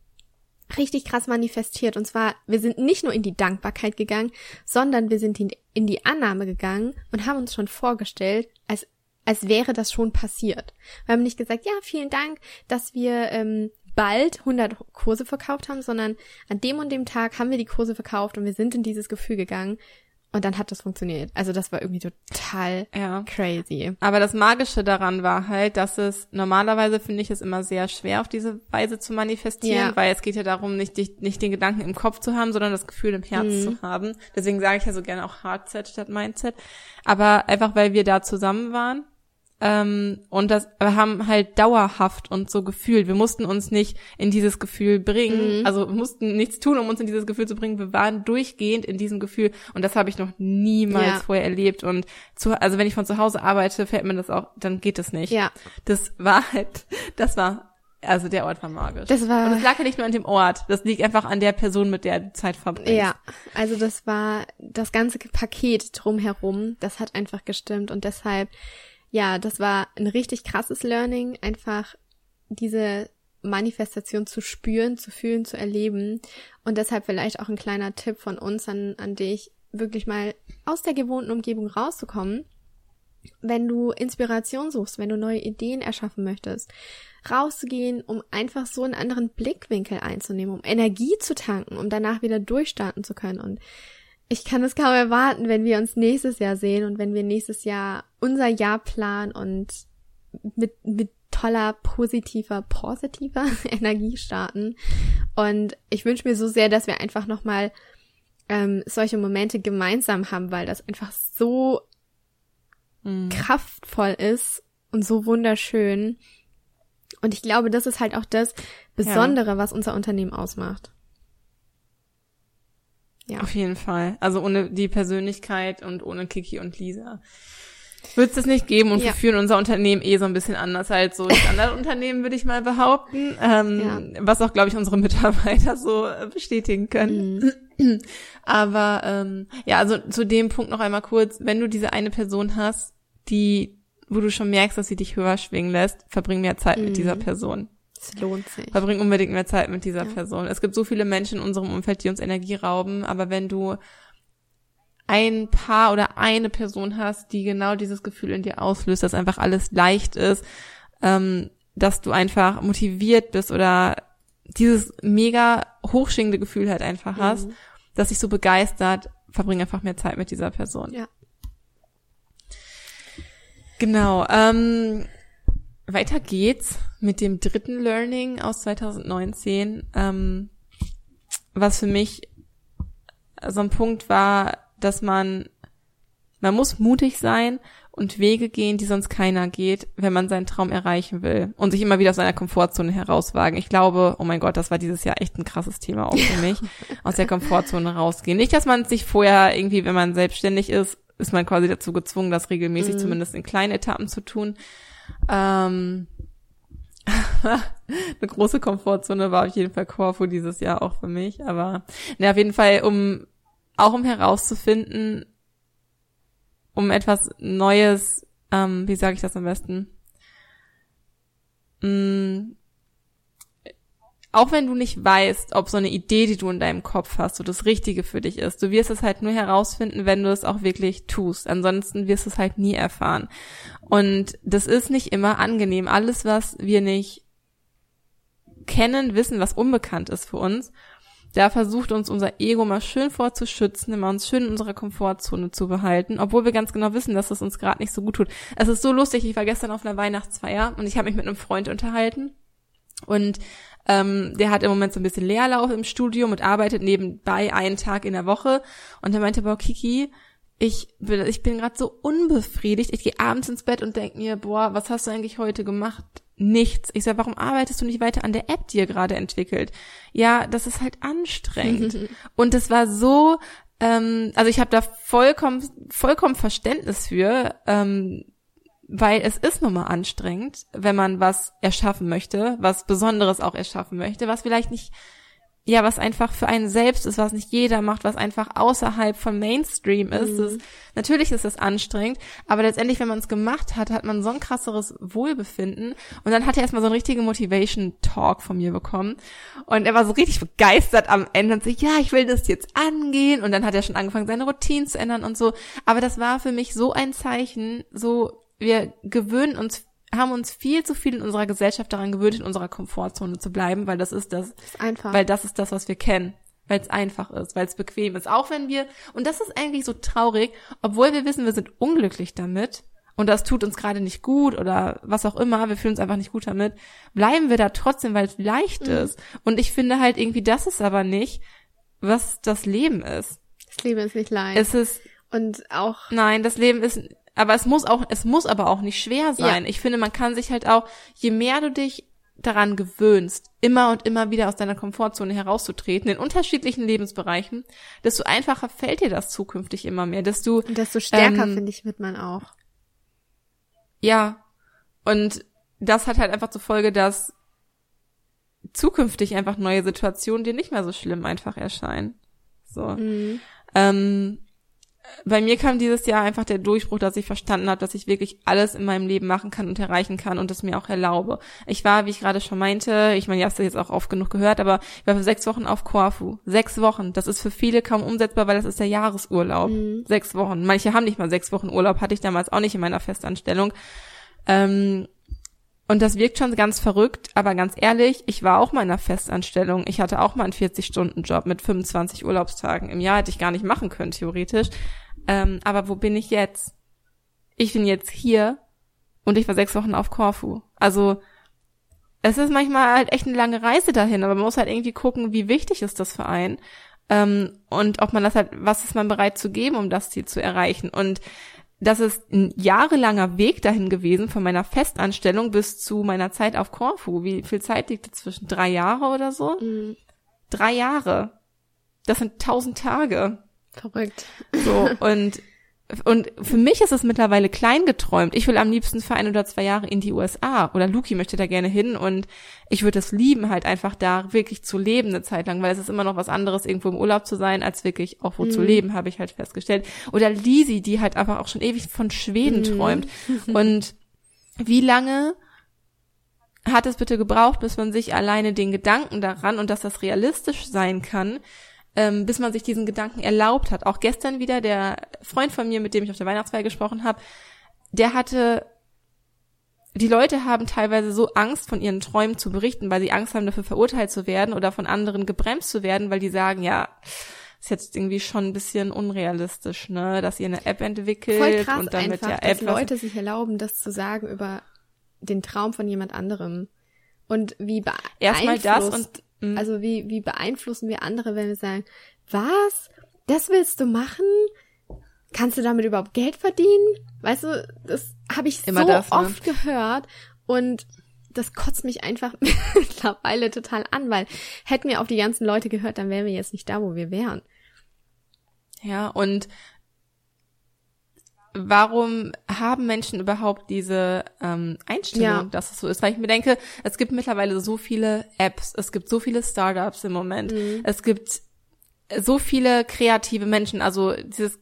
richtig krass manifestiert. Und zwar, wir sind nicht nur in die Dankbarkeit gegangen, sondern wir sind in, in die Annahme gegangen und haben uns schon vorgestellt, als, als wäre das schon passiert. Wir haben nicht gesagt, ja, vielen Dank, dass wir ähm, bald 100 Kurse verkauft haben, sondern an dem und dem Tag haben wir die Kurse verkauft und wir sind in dieses Gefühl gegangen und dann hat das funktioniert. Also das war irgendwie total Ja. crazy. Aber das Magische daran war halt, dass es normalerweise finde ich es immer sehr schwer auf diese Weise zu manifestieren, Ja. weil es geht ja darum, nicht, nicht den Gedanken im Kopf zu haben, sondern das Gefühl im Herz Mhm. zu haben. Deswegen sage ich ja so gerne auch Hardset statt Mindset. Aber einfach, weil wir da zusammen waren. Ähm, und das wir haben halt dauerhaft und so gefühlt. Wir mussten uns nicht in dieses Gefühl bringen, Mhm. also mussten nichts tun, um uns in dieses Gefühl zu bringen. Wir waren durchgehend in diesem Gefühl und das habe ich noch niemals Ja. vorher erlebt. Und zu, also wenn ich von zu Hause arbeite, fällt mir das auch, dann geht das nicht. Ja, Das war halt, das war, also der Ort war magisch. Das war- und es lag ja nicht nur an dem Ort, das liegt einfach an der Person, mit der du Zeit verbringst. Ja, also das war das ganze Paket drumherum, das hat einfach gestimmt und deshalb, ja, das war ein richtig krasses Learning, einfach diese Manifestation zu spüren, zu fühlen, zu erleben und deshalb vielleicht auch ein kleiner Tipp von uns an, an dich, wirklich mal aus der gewohnten Umgebung rauszukommen. Wenn du Inspiration suchst, wenn du neue Ideen erschaffen möchtest, rauszugehen, um einfach so einen anderen Blickwinkel einzunehmen, um Energie zu tanken, um danach wieder durchstarten zu können. Und ich kann es kaum erwarten, wenn wir uns nächstes Jahr sehen und wenn wir nächstes Jahr unser Jahr planen und mit, mit toller, positiver, positiver Energie starten. Und ich wünsche mir so sehr, dass wir einfach nochmal ähm, solche Momente gemeinsam haben, weil das einfach so Mhm. kraftvoll ist und so wunderschön. Und ich glaube, das ist halt auch das Besondere, was unser Unternehmen ausmacht. Ja. Auf jeden Fall. Also ohne die Persönlichkeit und ohne Kiki und Lisa wird es das nicht geben und Ja. wir führen unser Unternehmen eh so ein bisschen anders als so Standardunternehmen, würde ich mal behaupten. Ähm, Was auch, glaube ich, unsere Mitarbeiter so bestätigen können. Mhm. Aber ähm, ja, also zu dem Punkt noch einmal kurz, wenn du diese eine Person hast, die, wo du schon merkst, dass sie dich höher schwingen lässt, verbring mehr Zeit mit Mhm. dieser Person. Es lohnt sich. Verbring unbedingt mehr Zeit mit dieser Ja. Person. Es gibt so viele Menschen in unserem Umfeld, die uns Energie rauben, aber wenn du ein Paar oder eine Person hast, die genau dieses Gefühl in dir auslöst, dass einfach alles leicht ist, ähm, dass du einfach motiviert bist oder dieses mega hochschwingende Gefühl halt einfach hast, Mhm. das dich so begeistert, verbring einfach mehr Zeit mit dieser Person. Ja. Genau. Ähm, weiter geht's mit dem dritten Learning aus 2019, ähm, was für mich so ein Punkt war, dass man, man muss mutig sein und Wege gehen, die sonst keiner geht, wenn man seinen Traum erreichen will und sich immer wieder aus seiner Komfortzone herauswagen. Ich glaube, oh mein Gott, das war dieses Jahr echt ein krasses Thema auch für mich, aus der Komfortzone rausgehen. Nicht, dass man sich vorher irgendwie, wenn man selbstständig ist, ist man quasi dazu gezwungen, das regelmäßig mhm. zumindest in kleinen Etappen zu tun. Ähm, eine große Komfortzone war auf jeden Fall Corfu dieses Jahr auch für mich, aber ne, auf jeden Fall, um auch um herauszufinden, um etwas Neues, ähm, wie sage ich das am besten? Mm, auch wenn du nicht weißt, ob so eine Idee, die du in deinem Kopf hast, so das Richtige für dich ist, du wirst es halt nur herausfinden, wenn du es auch wirklich tust. Ansonsten wirst du es halt nie erfahren. Und das ist nicht immer angenehm. Alles, was wir nicht kennen, wissen, was unbekannt ist für uns, da versucht uns unser Ego mal schön vorzuschützen, immer uns schön in unserer Komfortzone zu behalten, obwohl wir ganz genau wissen, dass es uns gerade nicht so gut tut. Es ist so lustig, ich war gestern auf einer Weihnachtsfeier und ich habe mich mit einem Freund unterhalten und ähm, der hat im Moment so ein bisschen Leerlauf im Studium und arbeitet nebenbei einen Tag in der Woche. Und er meinte, boah, Kiki, ich bin, ich bin gerade so unbefriedigt. Ich gehe abends ins Bett und denk mir, boah, was hast du eigentlich heute gemacht? Nichts. Ich sag, warum arbeitest du nicht weiter an der App, die ihr gerade entwickelt? Ja, das ist halt anstrengend. und es war so, ähm, also ich habe da vollkommen, vollkommen Verständnis für. Ähm, weil es ist nun mal anstrengend, wenn man was erschaffen möchte, was Besonderes auch erschaffen möchte, was vielleicht nicht, ja, was einfach für einen selbst ist, was nicht jeder macht, was einfach außerhalb von Mainstream ist. Mhm. Das, natürlich ist es anstrengend, aber letztendlich, wenn man es gemacht hat, hat man so ein krasseres Wohlbefinden. Und dann hat er erstmal so einen richtigen Motivation-Talk von mir bekommen. Und er war so richtig begeistert am Ende und so, ja, ich will das jetzt angehen. Und dann hat er schon angefangen, seine Routinen zu ändern und so. Aber das war für mich so ein Zeichen, so wir gewöhnen uns, haben uns viel zu viel in unserer Gesellschaft daran gewöhnt, in unserer Komfortzone zu bleiben, weil das ist das, das ist einfach. weil das ist das, was wir kennen, weil es einfach ist, weil es bequem ist. Auch wenn wir, und das ist eigentlich so traurig, obwohl wir wissen, wir sind unglücklich damit, und das tut uns gerade nicht gut oder was auch immer, wir fühlen uns einfach nicht gut damit, bleiben wir da trotzdem, weil es leicht mhm. ist. Und ich finde halt irgendwie, das ist aber nicht, was das Leben ist. Das Leben ist nicht leicht. Es ist und auch Nein, das Leben ist aber es muss auch, es muss aber auch nicht schwer sein. Ja. Ich finde, man kann sich halt auch, je mehr du dich daran gewöhnst, immer und immer wieder aus deiner Komfortzone herauszutreten, in unterschiedlichen Lebensbereichen, desto einfacher fällt dir das zukünftig immer mehr, desto, und desto stärker, ähm, finde ich, wird man auch. Ja. Und das hat halt einfach zur Folge, dass zukünftig einfach neue Situationen dir nicht mehr so schlimm einfach erscheinen. So. Mhm. Ähm, bei mir kam dieses Jahr einfach der Durchbruch, dass ich verstanden habe, dass ich wirklich alles in meinem Leben machen kann und erreichen kann und es mir auch erlaube. Ich war, wie ich gerade schon meinte, ich meine, ihr habt es jetzt auch oft genug gehört, aber ich war für sechs Wochen auf Korfu. Sechs Wochen. Das ist für viele kaum umsetzbar, weil das ist der Jahresurlaub. Mhm. Sechs Wochen. Manche haben nicht mal sechs Wochen Urlaub, hatte ich damals auch nicht in meiner Festanstellung. Ähm, und das wirkt schon ganz verrückt, aber ganz ehrlich, ich war auch mal in einer Festanstellung. Ich hatte auch mal einen 40-Stunden-Job mit 25 Urlaubstagen im Jahr. Hätte ich gar nicht machen können, theoretisch. Ähm, aber wo bin ich jetzt? Ich bin jetzt hier und ich war sechs Wochen auf Korfu. Also es ist manchmal halt echt eine lange Reise dahin, aber man muss halt irgendwie gucken, wie wichtig ist das für einen. Ähm, und ob man das halt, was ist man bereit zu geben, um das Ziel zu erreichen. Und das ist ein jahrelanger Weg dahin gewesen, von meiner Festanstellung bis zu meiner Zeit auf Korfu. Wie viel Zeit liegt dazwischen? Drei Jahre oder so? Mhm. Drei Jahre. Das sind tausend Tage. Verrückt. So, und und für mich ist es mittlerweile klein geträumt. Ich will am liebsten für ein oder zwei Jahre in die USA oder Luki möchte da gerne hin und ich würde es lieben, halt einfach da wirklich zu leben eine Zeit lang, weil es ist immer noch was anderes, irgendwo im Urlaub zu sein, als wirklich auch wo mhm. zu leben, habe ich halt festgestellt. Oder Lisi, die halt einfach auch schon ewig von Schweden mhm. träumt. Und wie lange hat es bitte gebraucht, bis man sich alleine den Gedanken daran und dass das realistisch sein kann, ähm, bis man sich diesen Gedanken erlaubt hat. Auch gestern wieder der Freund von mir, mit dem ich auf der Weihnachtsfeier gesprochen habe, der hatte die Leute haben teilweise so Angst, von ihren Träumen zu berichten, weil sie Angst haben, dafür verurteilt zu werden oder von anderen gebremst zu werden, weil die sagen, ja, ist jetzt irgendwie schon ein bisschen unrealistisch, ne, dass ihr eine App entwickelt Voll krass und damit einfach, ja App dass Leute sich erlauben, das zu sagen über den Traum von jemand anderem und wie beeinflusst erstmal das und Mhm. Also wie, wie beeinflussen wir andere, wenn wir sagen, was? Das willst du machen? Kannst du damit überhaupt Geld verdienen? Weißt du, das habe ich Immer so das, ne? oft gehört und das kotzt mich einfach mittlerweile total an, weil hätten wir auf die ganzen Leute gehört, dann wären wir jetzt nicht da, wo wir wären. Ja, und warum haben Menschen überhaupt diese ähm, Einstellung, ja. dass es so ist? Weil ich mir denke, es gibt mittlerweile so viele Apps, es gibt so viele Startups im Moment, mhm. es gibt so viele kreative Menschen, also dieses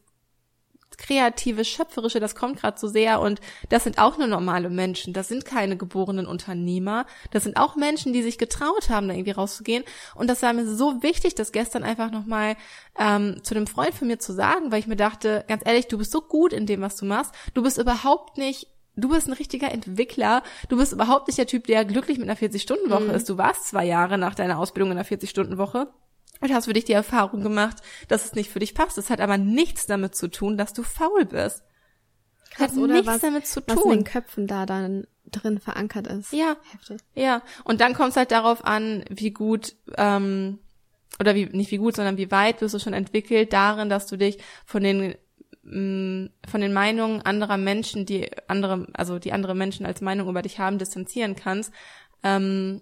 kreative, schöpferische, das kommt gerade so sehr und das sind auch nur normale Menschen. Das sind keine geborenen Unternehmer. Das sind auch Menschen, die sich getraut haben, da irgendwie rauszugehen. Und das war mir so wichtig, das gestern einfach nochmal ähm, zu dem Freund von mir zu sagen, weil ich mir dachte, ganz ehrlich, du bist so gut in dem, was du machst. Du bist überhaupt nicht Du bist ein richtiger Entwickler. Du bist überhaupt nicht der Typ, der glücklich mit einer 40-Stunden-Woche mhm. ist. Du warst zwei Jahre nach deiner Ausbildung in einer 40-Stunden-Woche. Und hast für dich die Erfahrung gemacht, dass es nicht für dich passt. Es hat aber nichts damit zu tun, dass du faul bist. Krass, hat oder nichts was, damit zu tun. Was in den Köpfen da dann drin verankert ist. Ja. Heftig. Ja. Und dann kommt es halt darauf an, wie gut, ähm, oder wie, nicht wie gut, sondern wie weit bist du schon entwickelt darin, dass du dich von den mm, von den Meinungen anderer Menschen, die andere, also die andere Menschen als Meinung über dich haben, distanzieren kannst. Ähm,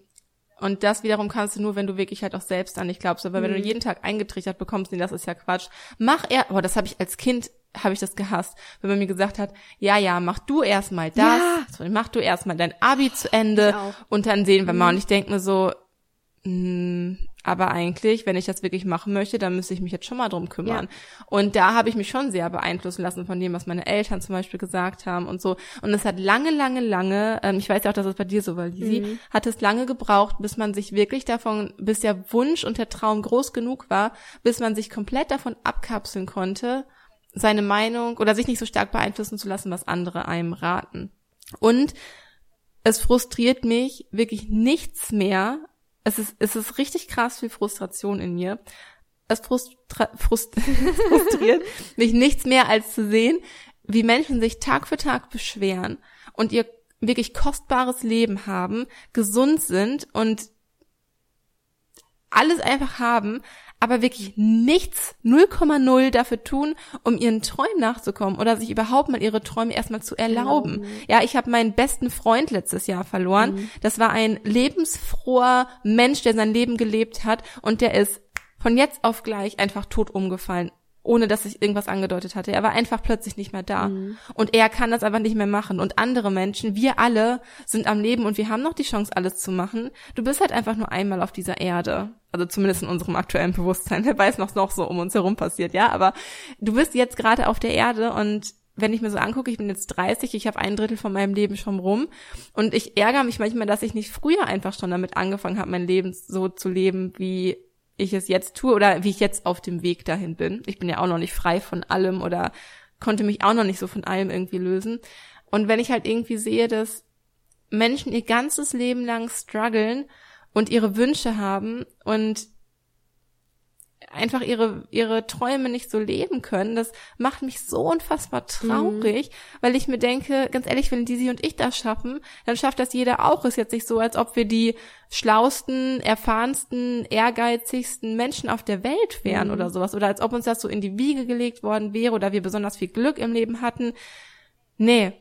und das wiederum kannst du nur, wenn du wirklich halt auch selbst an dich glaubst. Aber mhm. wenn du mhm. jeden Tag eingetrichtert bekommst, nee, das ist ja Quatsch. Mach er, oh, das habe ich als Kind, habe ich das gehasst, wenn man mir gesagt hat, ja, ja, mach du erstmal das, ja. mach du erstmal dein Abi zu Ende und dann sehen wir mhm. mal. Und ich denke mir so, mh, mm, aber eigentlich, wenn ich das wirklich machen möchte, dann müsste ich mich jetzt schon mal drum kümmern. Ja. Und da habe ich mich schon sehr beeinflussen lassen von dem, was meine Eltern zum Beispiel gesagt haben und so. Und es hat lange, lange, lange, ähm, ich weiß ja auch, dass es bei dir so war, Lisi, mhm. hat es lange gebraucht, bis man sich wirklich davon, bis der Wunsch und der Traum groß genug war, bis man sich komplett davon abkapseln konnte, seine Meinung oder sich nicht so stark beeinflussen zu lassen, was andere einem raten. Und es frustriert mich wirklich nichts mehr, es ist, es ist richtig krass viel Frustration in mir. Es frustra frust frustriert mich nichts mehr als zu sehen, wie Menschen sich Tag für Tag beschweren und ihr wirklich kostbares Leben haben, gesund sind und alles einfach haben, aber wirklich nichts, 0,0 dafür tun, um ihren Träumen nachzukommen oder sich überhaupt mal ihre Träume erstmal zu erlauben. Genau. Ja, ich habe meinen besten Freund letztes Jahr verloren. Mhm. Das war ein lebensfroher Mensch, der sein Leben gelebt hat und der ist von jetzt auf gleich einfach tot umgefallen ohne dass ich irgendwas angedeutet hatte. Er war einfach plötzlich nicht mehr da. Mhm. Und er kann das einfach nicht mehr machen. Und andere Menschen, wir alle sind am Leben und wir haben noch die Chance, alles zu machen. Du bist halt einfach nur einmal auf dieser Erde. Also zumindest in unserem aktuellen Bewusstsein. Wer weiß, was noch so um uns herum passiert, ja. Aber du bist jetzt gerade auf der Erde und wenn ich mir so angucke, ich bin jetzt 30, ich habe ein Drittel von meinem Leben schon rum und ich ärgere mich manchmal, dass ich nicht früher einfach schon damit angefangen habe, mein Leben so zu leben, wie ich es jetzt tue oder wie ich jetzt auf dem Weg dahin bin. Ich bin ja auch noch nicht frei von allem oder konnte mich auch noch nicht so von allem irgendwie lösen. Und wenn ich halt irgendwie sehe, dass Menschen ihr ganzes Leben lang strugglen und ihre Wünsche haben und einfach ihre, ihre Träume nicht so leben können. Das macht mich so unfassbar traurig, mhm. weil ich mir denke, ganz ehrlich, wenn die sie und ich das schaffen, dann schafft das jeder auch. Ist jetzt nicht so, als ob wir die schlausten, erfahrensten, ehrgeizigsten Menschen auf der Welt wären mhm. oder sowas. Oder als ob uns das so in die Wiege gelegt worden wäre oder wir besonders viel Glück im Leben hatten. Nee,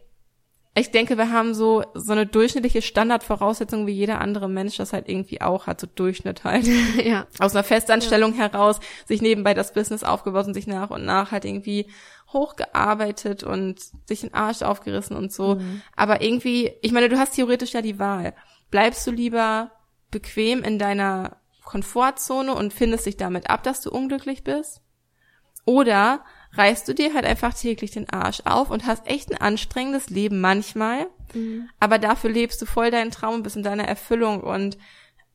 ich denke, wir haben so, so eine durchschnittliche Standardvoraussetzung, wie jeder andere Mensch das halt irgendwie auch hat, so Durchschnitt halt. ja. Aus einer Festanstellung ja. heraus, sich nebenbei das Business aufgebaut und sich nach und nach halt irgendwie hochgearbeitet und sich den Arsch aufgerissen und so. Mhm. Aber irgendwie, ich meine, du hast theoretisch ja die Wahl. Bleibst du lieber bequem in deiner Komfortzone und findest dich damit ab, dass du unglücklich bist? Oder reißt du dir halt einfach täglich den Arsch auf und hast echt ein anstrengendes Leben manchmal, mhm. aber dafür lebst du voll deinen Traum und bist in deiner Erfüllung und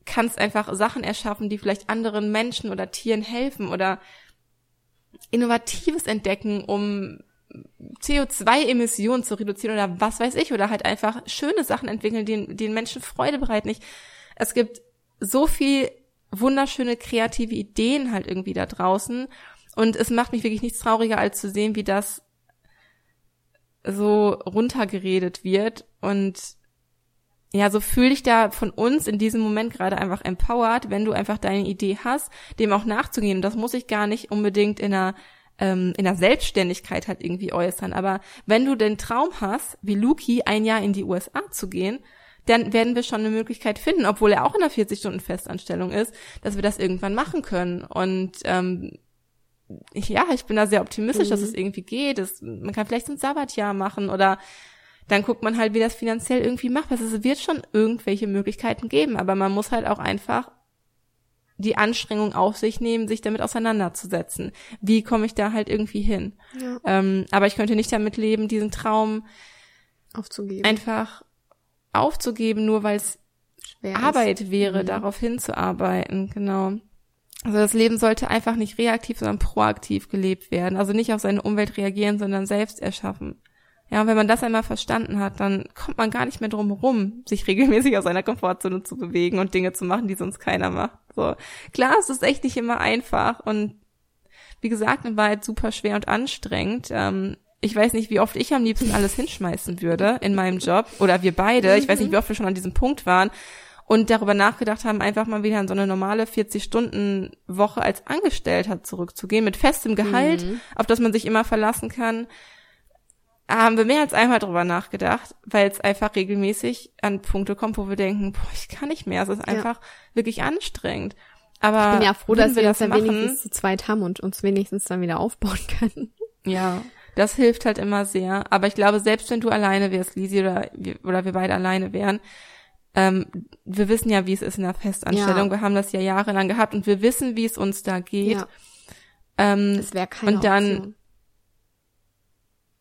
kannst einfach Sachen erschaffen, die vielleicht anderen Menschen oder Tieren helfen oder Innovatives entdecken, um CO2-Emissionen zu reduzieren oder was weiß ich, oder halt einfach schöne Sachen entwickeln, die, die den Menschen Freude bereiten. Ich, es gibt so viel wunderschöne kreative Ideen halt irgendwie da draußen und es macht mich wirklich nichts trauriger, als zu sehen, wie das so runtergeredet wird. Und ja, so fühl dich da von uns in diesem Moment gerade einfach empowered, wenn du einfach deine Idee hast, dem auch nachzugehen. Und das muss ich gar nicht unbedingt in einer ähm, in der Selbstständigkeit halt irgendwie äußern. Aber wenn du den Traum hast, wie Luki ein Jahr in die USA zu gehen, dann werden wir schon eine Möglichkeit finden, obwohl er auch in einer 40-Stunden-Festanstellung ist, dass wir das irgendwann machen können. Und ähm, ja, ich bin da sehr optimistisch, Mhm. dass es irgendwie geht. Es, man kann vielleicht so ein Sabbatjahr machen oder dann guckt man halt, wie das finanziell irgendwie macht. Also es wird schon irgendwelche Möglichkeiten geben, aber man muss halt auch einfach die Anstrengung auf sich nehmen, sich damit auseinanderzusetzen. Wie komme ich da halt irgendwie hin? Ja. Ähm, aber ich könnte nicht damit leben, diesen Traum Aufzugeben. einfach aufzugeben, nur weil es Schwer ist. Arbeit wäre, Mhm. darauf hinzuarbeiten, genau. Also das Leben sollte einfach nicht reaktiv, sondern proaktiv gelebt werden. Also nicht auf seine Umwelt reagieren, sondern selbst erschaffen. Ja, und wenn man das einmal verstanden hat, dann kommt man gar nicht mehr drum herum, sich regelmäßig aus seiner Komfortzone zu bewegen und Dinge zu machen, die sonst keiner macht. So. Klar, es ist echt nicht immer einfach und wie gesagt, in Wahrheit super schwer und anstrengend. Ähm, ich weiß nicht, wie oft ich am liebsten alles hinschmeißen würde in meinem Job oder wir beide. Ich weiß nicht, wie oft wir schon an diesem Punkt waren und darüber nachgedacht haben, einfach mal wieder in so eine normale 40-Stunden-Woche als Angestellter zurückzugehen, mit festem Gehalt, Mhm. auf das man sich immer verlassen kann. Haben wir mehr als einmal drüber nachgedacht, weil es einfach regelmäßig an Punkte kommt, wo wir denken, boah, ich kann nicht mehr, es ist einfach wirklich anstrengend. Aber Ich bin ja froh, dass wir das das ja machen, wenigstens zu zweit haben und uns wenigstens dann wieder aufbauen können. Ja, das hilft halt immer sehr. Aber ich glaube, selbst wenn du alleine wärst, Lisi, oder wir, oder wir beide alleine wären, ähm, wir wissen ja, wie es ist in der Festanstellung. Ja. Wir haben das ja jahrelang gehabt und wir wissen, wie es uns da geht. Ja, Ähm, das wäre keine und dann- Option.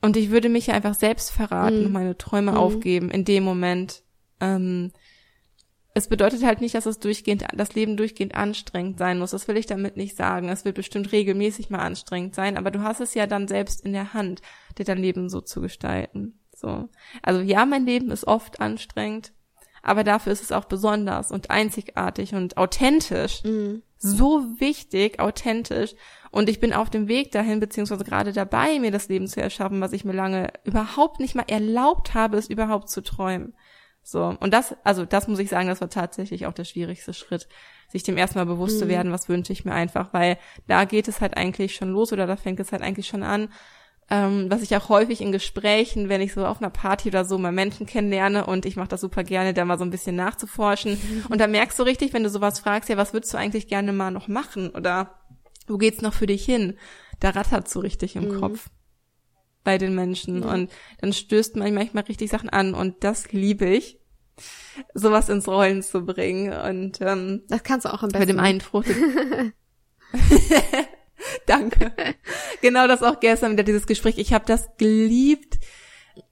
und ich würde mich ja einfach selbst verraten Mhm. und meine Träume Mhm. aufgeben in dem Moment. Ähm, es bedeutet halt nicht, dass es durchgehend, das Leben durchgehend anstrengend sein muss. Das will ich damit nicht sagen. Es wird bestimmt regelmäßig mal anstrengend sein, aber du hast es ja dann selbst in der Hand, dir dein Leben so zu gestalten. So. Also ja, mein Leben ist oft anstrengend, aber dafür ist es auch besonders und einzigartig und authentisch. Mhm. So wichtig, authentisch. Und ich bin auf dem Weg dahin, beziehungsweise gerade dabei, mir das Leben zu erschaffen, was ich mir lange überhaupt nicht mal erlaubt habe, es überhaupt zu träumen. So. Und das, also das muss ich sagen, das war tatsächlich auch der schwierigste Schritt, sich dem erstmal bewusst zu Mhm. werden, was wünsche ich mir einfach, weil da geht es halt eigentlich schon los oder da fängt es halt eigentlich schon an, ähm, was ich auch häufig in Gesprächen, wenn ich so auf einer Party oder so mal Menschen kennenlerne und ich mache das super gerne, da mal so ein bisschen nachzuforschen. Und da merkst du richtig, wenn du sowas fragst, ja, was würdest du eigentlich gerne mal noch machen? Oder wo geht's noch für dich hin? Da rattert so richtig im Mhm. Kopf bei den Menschen. Ja. Und dann stößt man manchmal richtig Sachen an und das liebe ich, sowas ins Rollen zu bringen. Und ähm, Das kannst du auch am besten. bei dem einen Frucht. Danke. Genau das auch gestern wieder dieses Gespräch. Ich habe das geliebt,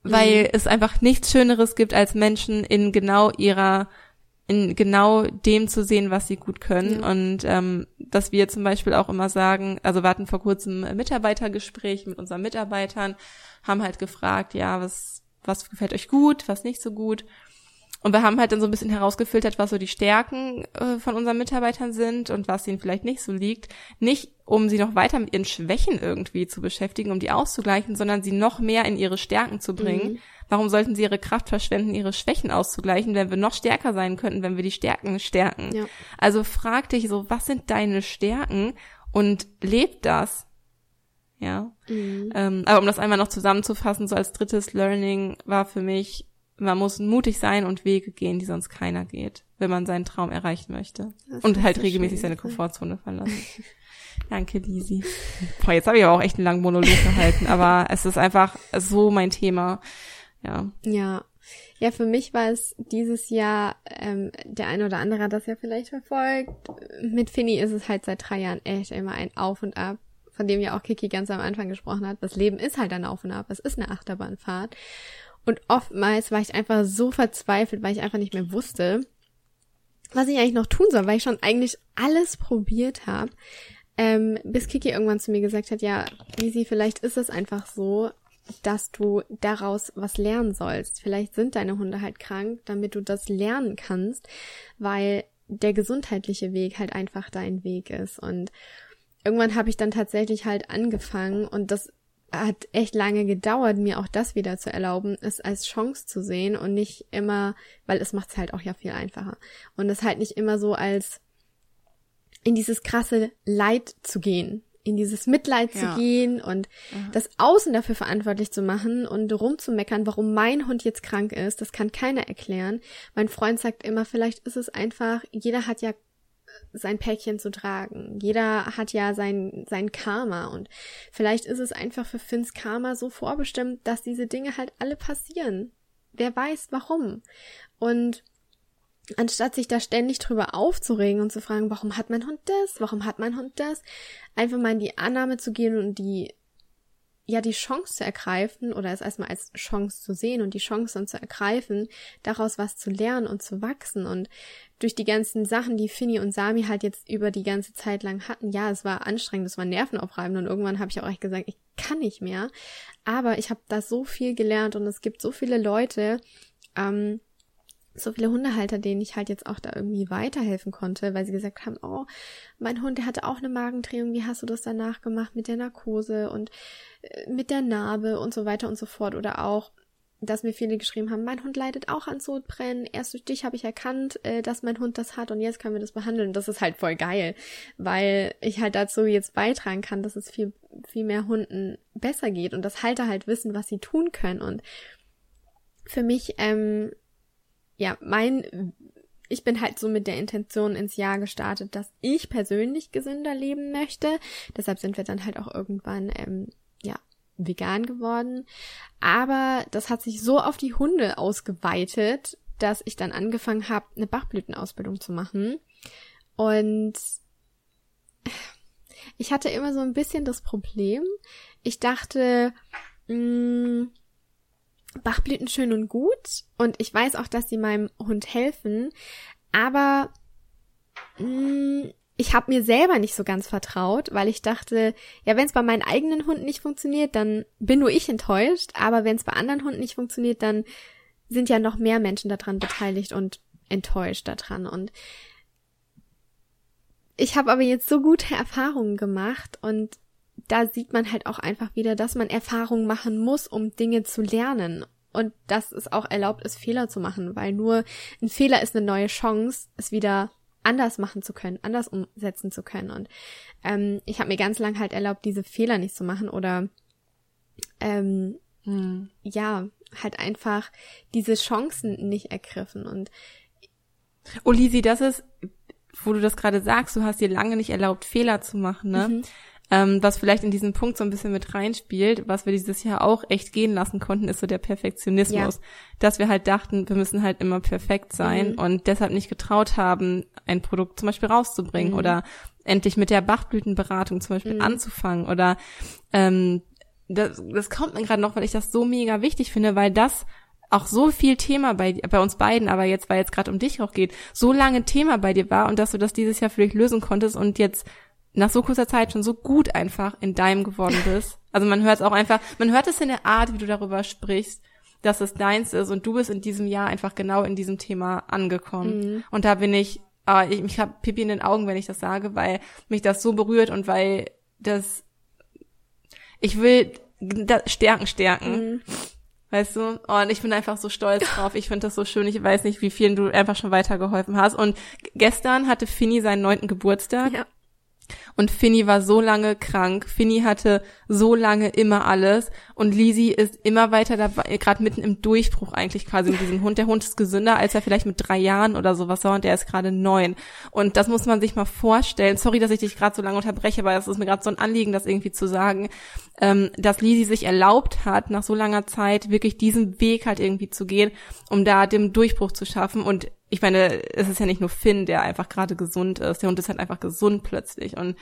weil Mhm. es einfach nichts Schöneres gibt, als Menschen in genau ihrer, in genau dem zu sehen, was sie gut können. Ja. Und ähm, dass wir zum Beispiel auch immer sagen, also wir hatten vor kurzem ein Mitarbeitergespräch mit unseren Mitarbeitern, haben halt gefragt, ja, was, was gefällt euch gut, was nicht so gut. Und wir haben halt dann so ein bisschen herausgefiltert, was so die Stärken äh, von unseren Mitarbeitern sind und was ihnen vielleicht nicht so liegt. Nicht, um sie noch weiter mit ihren Schwächen irgendwie zu beschäftigen, um die auszugleichen, sondern sie noch mehr in ihre Stärken zu bringen. Mhm. Warum sollten sie ihre Kraft verschwenden, ihre Schwächen auszugleichen, wenn wir noch stärker sein könnten, wenn wir die Stärken stärken? Ja. Also frag dich so, was sind deine Stärken und leb das. Ja. Mhm. Ähm, aber um das einmal noch zusammenzufassen, so als drittes Learning war für mich, man muss mutig sein und Wege gehen, die sonst keiner geht, wenn man seinen Traum erreichen möchte. Und halt so regelmäßig seine. Komfortzone verlassen. Danke, Lisi. Boah, jetzt habe ich aber auch echt einen langen Monolog gehalten, aber es ist einfach so mein Thema. Ja. Ja. Ja, für mich war es dieses Jahr, ähm, der eine oder andere hat das ja vielleicht verfolgt. Mit Finny ist es halt seit drei Jahren echt immer ein Auf und Ab, von dem ja auch Kiki ganz am Anfang gesprochen hat. Das Leben ist halt ein Auf und Ab. Es ist eine Achterbahnfahrt. Und oftmals war ich einfach so verzweifelt, weil ich einfach nicht mehr wusste, was ich eigentlich noch tun soll, weil ich schon eigentlich alles probiert habe. Ähm, bis Kiki irgendwann zu mir gesagt hat, ja, Lisi, vielleicht ist es einfach so, dass du daraus was lernen sollst. Vielleicht sind deine Hunde halt krank, damit du das lernen kannst, weil der gesundheitliche Weg halt einfach dein Weg ist. Und irgendwann habe ich dann tatsächlich halt angefangen und das hat echt lange gedauert, mir auch das wieder zu erlauben, es als Chance zu sehen und nicht immer, weil es macht es halt auch ja viel einfacher. Und es halt nicht immer so als in dieses krasse Leid zu gehen, in dieses Mitleid Ja. zu gehen und das Außen dafür verantwortlich zu machen und rumzumeckern, warum mein Hund jetzt krank ist, das kann keiner erklären. Mein Freund sagt immer, vielleicht ist es einfach, jeder hat ja sein Päckchen zu tragen. Jeder hat ja sein, sein Karma und vielleicht ist es einfach für Finns Karma so vorbestimmt, dass diese Dinge halt alle passieren. Wer weiß warum. Und anstatt sich da ständig drüber aufzuregen und zu fragen, warum hat mein Hund das, warum hat mein Hund das, einfach mal in die Annahme zu gehen und die ja die Chance zu ergreifen oder es erstmal als Chance zu sehen und die Chance dann zu ergreifen, daraus was zu lernen und zu wachsen. Und durch die ganzen Sachen, die Finny und Sami halt jetzt über die ganze Zeit lang hatten, ja, es war anstrengend, es war nervenaufreibend und irgendwann habe ich auch echt gesagt, ich kann nicht mehr, aber ich habe da so viel gelernt und es gibt so viele Leute, ähm, so viele Hundehalter, denen ich halt jetzt auch da irgendwie weiterhelfen konnte, weil sie gesagt haben, oh, mein Hund, der hatte auch eine Magendrehung, wie hast du das danach gemacht mit der Narkose und äh, mit der Narbe und so weiter und so fort. Oder auch, dass mir viele geschrieben haben, mein Hund leidet auch an Sodbrennen, erst durch dich habe ich erkannt, äh, dass mein Hund das hat und jetzt können wir das behandeln. Das ist halt voll geil, weil ich halt dazu jetzt beitragen kann, dass es viel, viel mehr Hunden besser geht und dass Halter halt wissen, was sie tun können und für mich ähm, ja, mein, ich bin halt so mit der Intention ins Jahr gestartet, dass ich persönlich gesünder leben möchte. Deshalb sind wir dann halt auch irgendwann, ähm, ja, vegan geworden. Aber das hat sich so auf die Hunde ausgeweitet, dass ich dann angefangen habe, eine Bachblütenausbildung zu machen. Und ich hatte immer so ein bisschen das Problem. Ich dachte, mh, mm, Bachblüten schön und gut. Und ich weiß auch, dass sie meinem Hund helfen, aber mh, mm, ich habe mir selber nicht so ganz vertraut, weil ich dachte, ja, wenn es bei meinen eigenen Hunden nicht funktioniert, dann bin nur ich enttäuscht, aber wenn es bei anderen Hunden nicht funktioniert, dann sind ja noch mehr Menschen daran beteiligt und enttäuscht daran. Und ich habe aber jetzt so gute Erfahrungen gemacht und da sieht man halt auch einfach wieder, dass man Erfahrungen machen muss, um Dinge zu lernen. Und dass es auch erlaubt ist, Fehler zu machen, weil nur ein Fehler ist eine neue Chance, es wieder anders machen zu können, anders umsetzen zu können. Und ähm, ich habe mir ganz lang halt erlaubt, diese Fehler nicht zu machen oder ähm, hm. ja, halt einfach diese Chancen nicht ergriffen. Und Oh, Lisi, das ist, wo du das gerade sagst, du hast dir lange nicht erlaubt, Fehler zu machen, ne? Mhm. Ähm, was vielleicht in diesen Punkt so ein bisschen mit reinspielt, was wir dieses Jahr auch echt gehen lassen konnten, ist so der Perfektionismus. Ja. Dass wir halt dachten, wir müssen halt immer perfekt sein mhm. und deshalb nicht getraut haben, ein Produkt zum Beispiel rauszubringen mhm. oder endlich mit der Bachblütenberatung zum Beispiel mhm. anzufangen oder ähm, das, das kommt mir gerade noch, weil ich das so mega wichtig finde, weil das auch so viel Thema bei, bei uns beiden, aber jetzt, weil jetzt gerade um dich auch geht, so lange Thema bei dir war und dass du das dieses Jahr für dich lösen konntest und jetzt nach so kurzer Zeit schon so gut einfach in deinem geworden bist. Also man hört es auch einfach, man hört es in der Art, wie du darüber sprichst, dass es deins ist und du bist in diesem Jahr einfach genau in diesem Thema angekommen. Mhm. Und da bin ich, äh, ich, ich habe Pipi in den Augen, wenn ich das sage, weil mich das so berührt und weil das, ich will das stärken, stärken. Mhm. Weißt du? Und ich bin einfach so stolz drauf. Ich finde das so schön. Ich weiß nicht, wie vielen du einfach schon weitergeholfen hast. Und gestern hatte Finny seinen neunten Geburtstag. Ja. Und Finny war so lange krank. Finny hatte so lange immer alles. Und Lisi ist immer weiter dabei, gerade mitten im Durchbruch eigentlich quasi mit diesem Hund. Der Hund ist gesünder, als er vielleicht mit drei Jahren oder sowas war und der ist gerade neun. Und das muss man sich mal vorstellen. Sorry, dass ich dich gerade so lange unterbreche, aber es ist mir gerade so ein Anliegen, das irgendwie zu sagen, ähm, dass Lisi sich erlaubt hat, nach so langer Zeit wirklich diesen Weg halt irgendwie zu gehen, um da den Durchbruch zu schaffen. Und ich meine, es ist ja nicht nur Finn, der einfach gerade gesund ist. Der Hund ist halt einfach gesund plötzlich. Und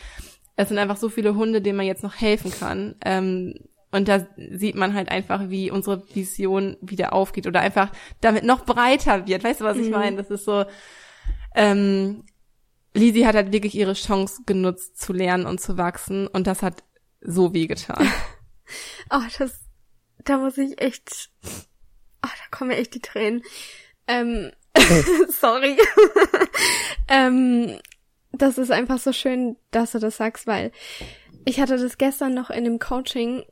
es sind einfach so viele Hunde, denen man jetzt noch helfen kann. Ähm, und da sieht man halt einfach, wie unsere Vision wieder aufgeht oder einfach damit noch breiter wird. Weißt du, was ich mhm. meine? Das ist so, ähm, Lisi hat halt wirklich ihre Chance genutzt zu lernen und zu wachsen und das hat so weh getan. oh, das, da muss ich echt, oh, da kommen mir echt die Tränen. Ähm, Sorry. ähm, das ist einfach so schön, dass du das sagst, weil ich hatte das gestern noch in dem Coaching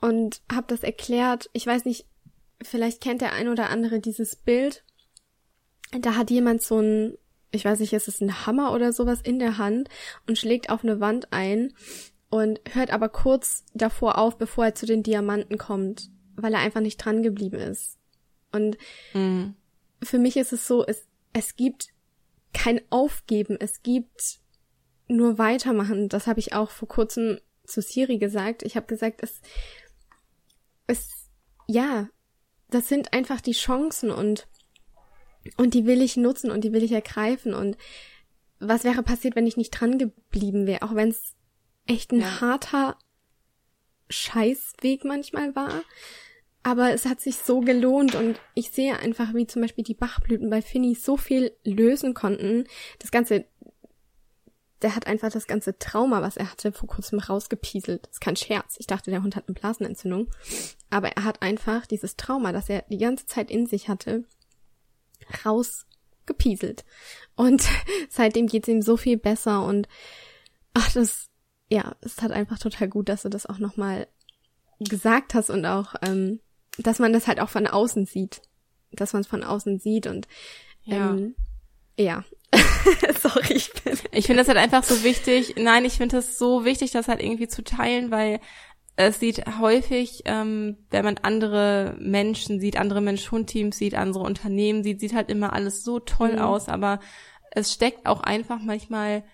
und habe das erklärt. Ich weiß nicht, vielleicht kennt der ein oder andere dieses Bild. Da hat jemand so ein, ich weiß nicht, ist es ein Hammer oder sowas in der Hand und schlägt auf eine Wand ein und hört aber kurz davor auf, bevor er zu den Diamanten kommt, weil er einfach nicht dran geblieben ist. Und mhm für mich ist es so, es, es gibt kein Aufgeben. Es gibt nur weitermachen. Das habe ich auch vor kurzem zu Siri gesagt. Ich habe gesagt, es, es, ja, das sind einfach die Chancen und, und die will ich nutzen und die will ich ergreifen und was wäre passiert, wenn ich nicht dran geblieben wäre, auch wenn es echt ein ja. harter Scheißweg manchmal war. Aber es hat sich so gelohnt und ich sehe einfach, wie zum Beispiel die Bachblüten bei Finny so viel lösen konnten. Das ganze der hat einfach das ganze Trauma, was er hatte, vor kurzem rausgepieselt. Das ist kein Scherz. Ich dachte, der Hund hat eine Blasenentzündung. Aber er hat einfach dieses Trauma, das er die ganze Zeit in sich hatte, rausgepieselt. Und seitdem geht's ihm so viel besser und ach, das, ja, es hat einfach total gut, dass du das auch nochmal gesagt hast und auch, ähm, dass man das halt auch von außen sieht. Dass man es von außen sieht und ähm, ja, Sorry, ich bin. Ich finde das halt einfach so wichtig. Nein, ich finde es so wichtig, das halt irgendwie zu teilen, weil es sieht häufig, ähm, wenn man andere Menschen sieht, andere Mensch-Hund-Teams sieht, andere Unternehmen sieht, sieht halt immer alles so toll mhm. aus, aber es steckt auch einfach manchmal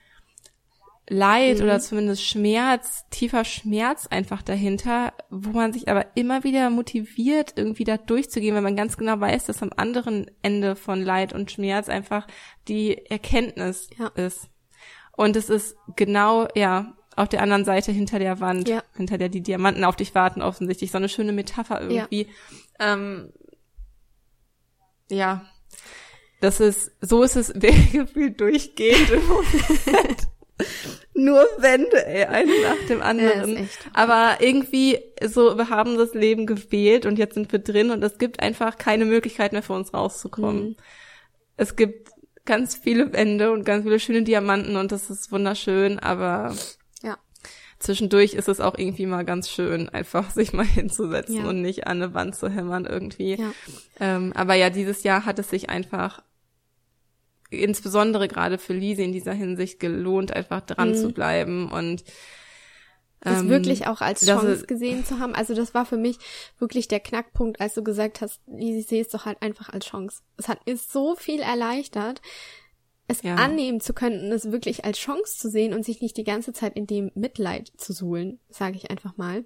Leid mhm. oder zumindest Schmerz, tiefer Schmerz einfach dahinter, wo man sich aber immer wieder motiviert, irgendwie da durchzugehen, weil man ganz genau weiß, dass am anderen Ende von Leid und Schmerz einfach die Erkenntnis ja. ist. Und es ist genau, ja, auf der anderen Seite hinter der Wand, ja. hinter der die Diamanten auf dich warten, offensichtlich. So eine schöne Metapher irgendwie. Ja. Ähm, ja. Das ist, so ist es gefühlt durchgehend im Moment. Nur Wände, ey, einen nach dem anderen. Ja, Aber irgendwie so, wir haben das Leben gewählt und jetzt sind wir drin und es gibt einfach keine Möglichkeit mehr für uns rauszukommen. Mhm. Es gibt ganz viele Wände und ganz viele schöne Diamanten und das ist wunderschön, aber ja. zwischendurch ist es auch irgendwie mal ganz schön, einfach sich mal hinzusetzen ja. und nicht an eine Wand zu hämmern irgendwie. Ja. Ähm, aber ja, dieses Jahr hat es sich einfach insbesondere gerade für Lise in dieser Hinsicht gelohnt, einfach dran mhm. zu bleiben und das ähm, wirklich auch als Chance gesehen zu haben. Also das war für mich wirklich der Knackpunkt, als du gesagt hast, Lise, sehe es doch halt einfach als Chance. Es hat mir so viel erleichtert, es ja. annehmen zu können, es wirklich als Chance zu sehen und sich nicht die ganze Zeit in dem Mitleid zu suhlen, sage ich einfach mal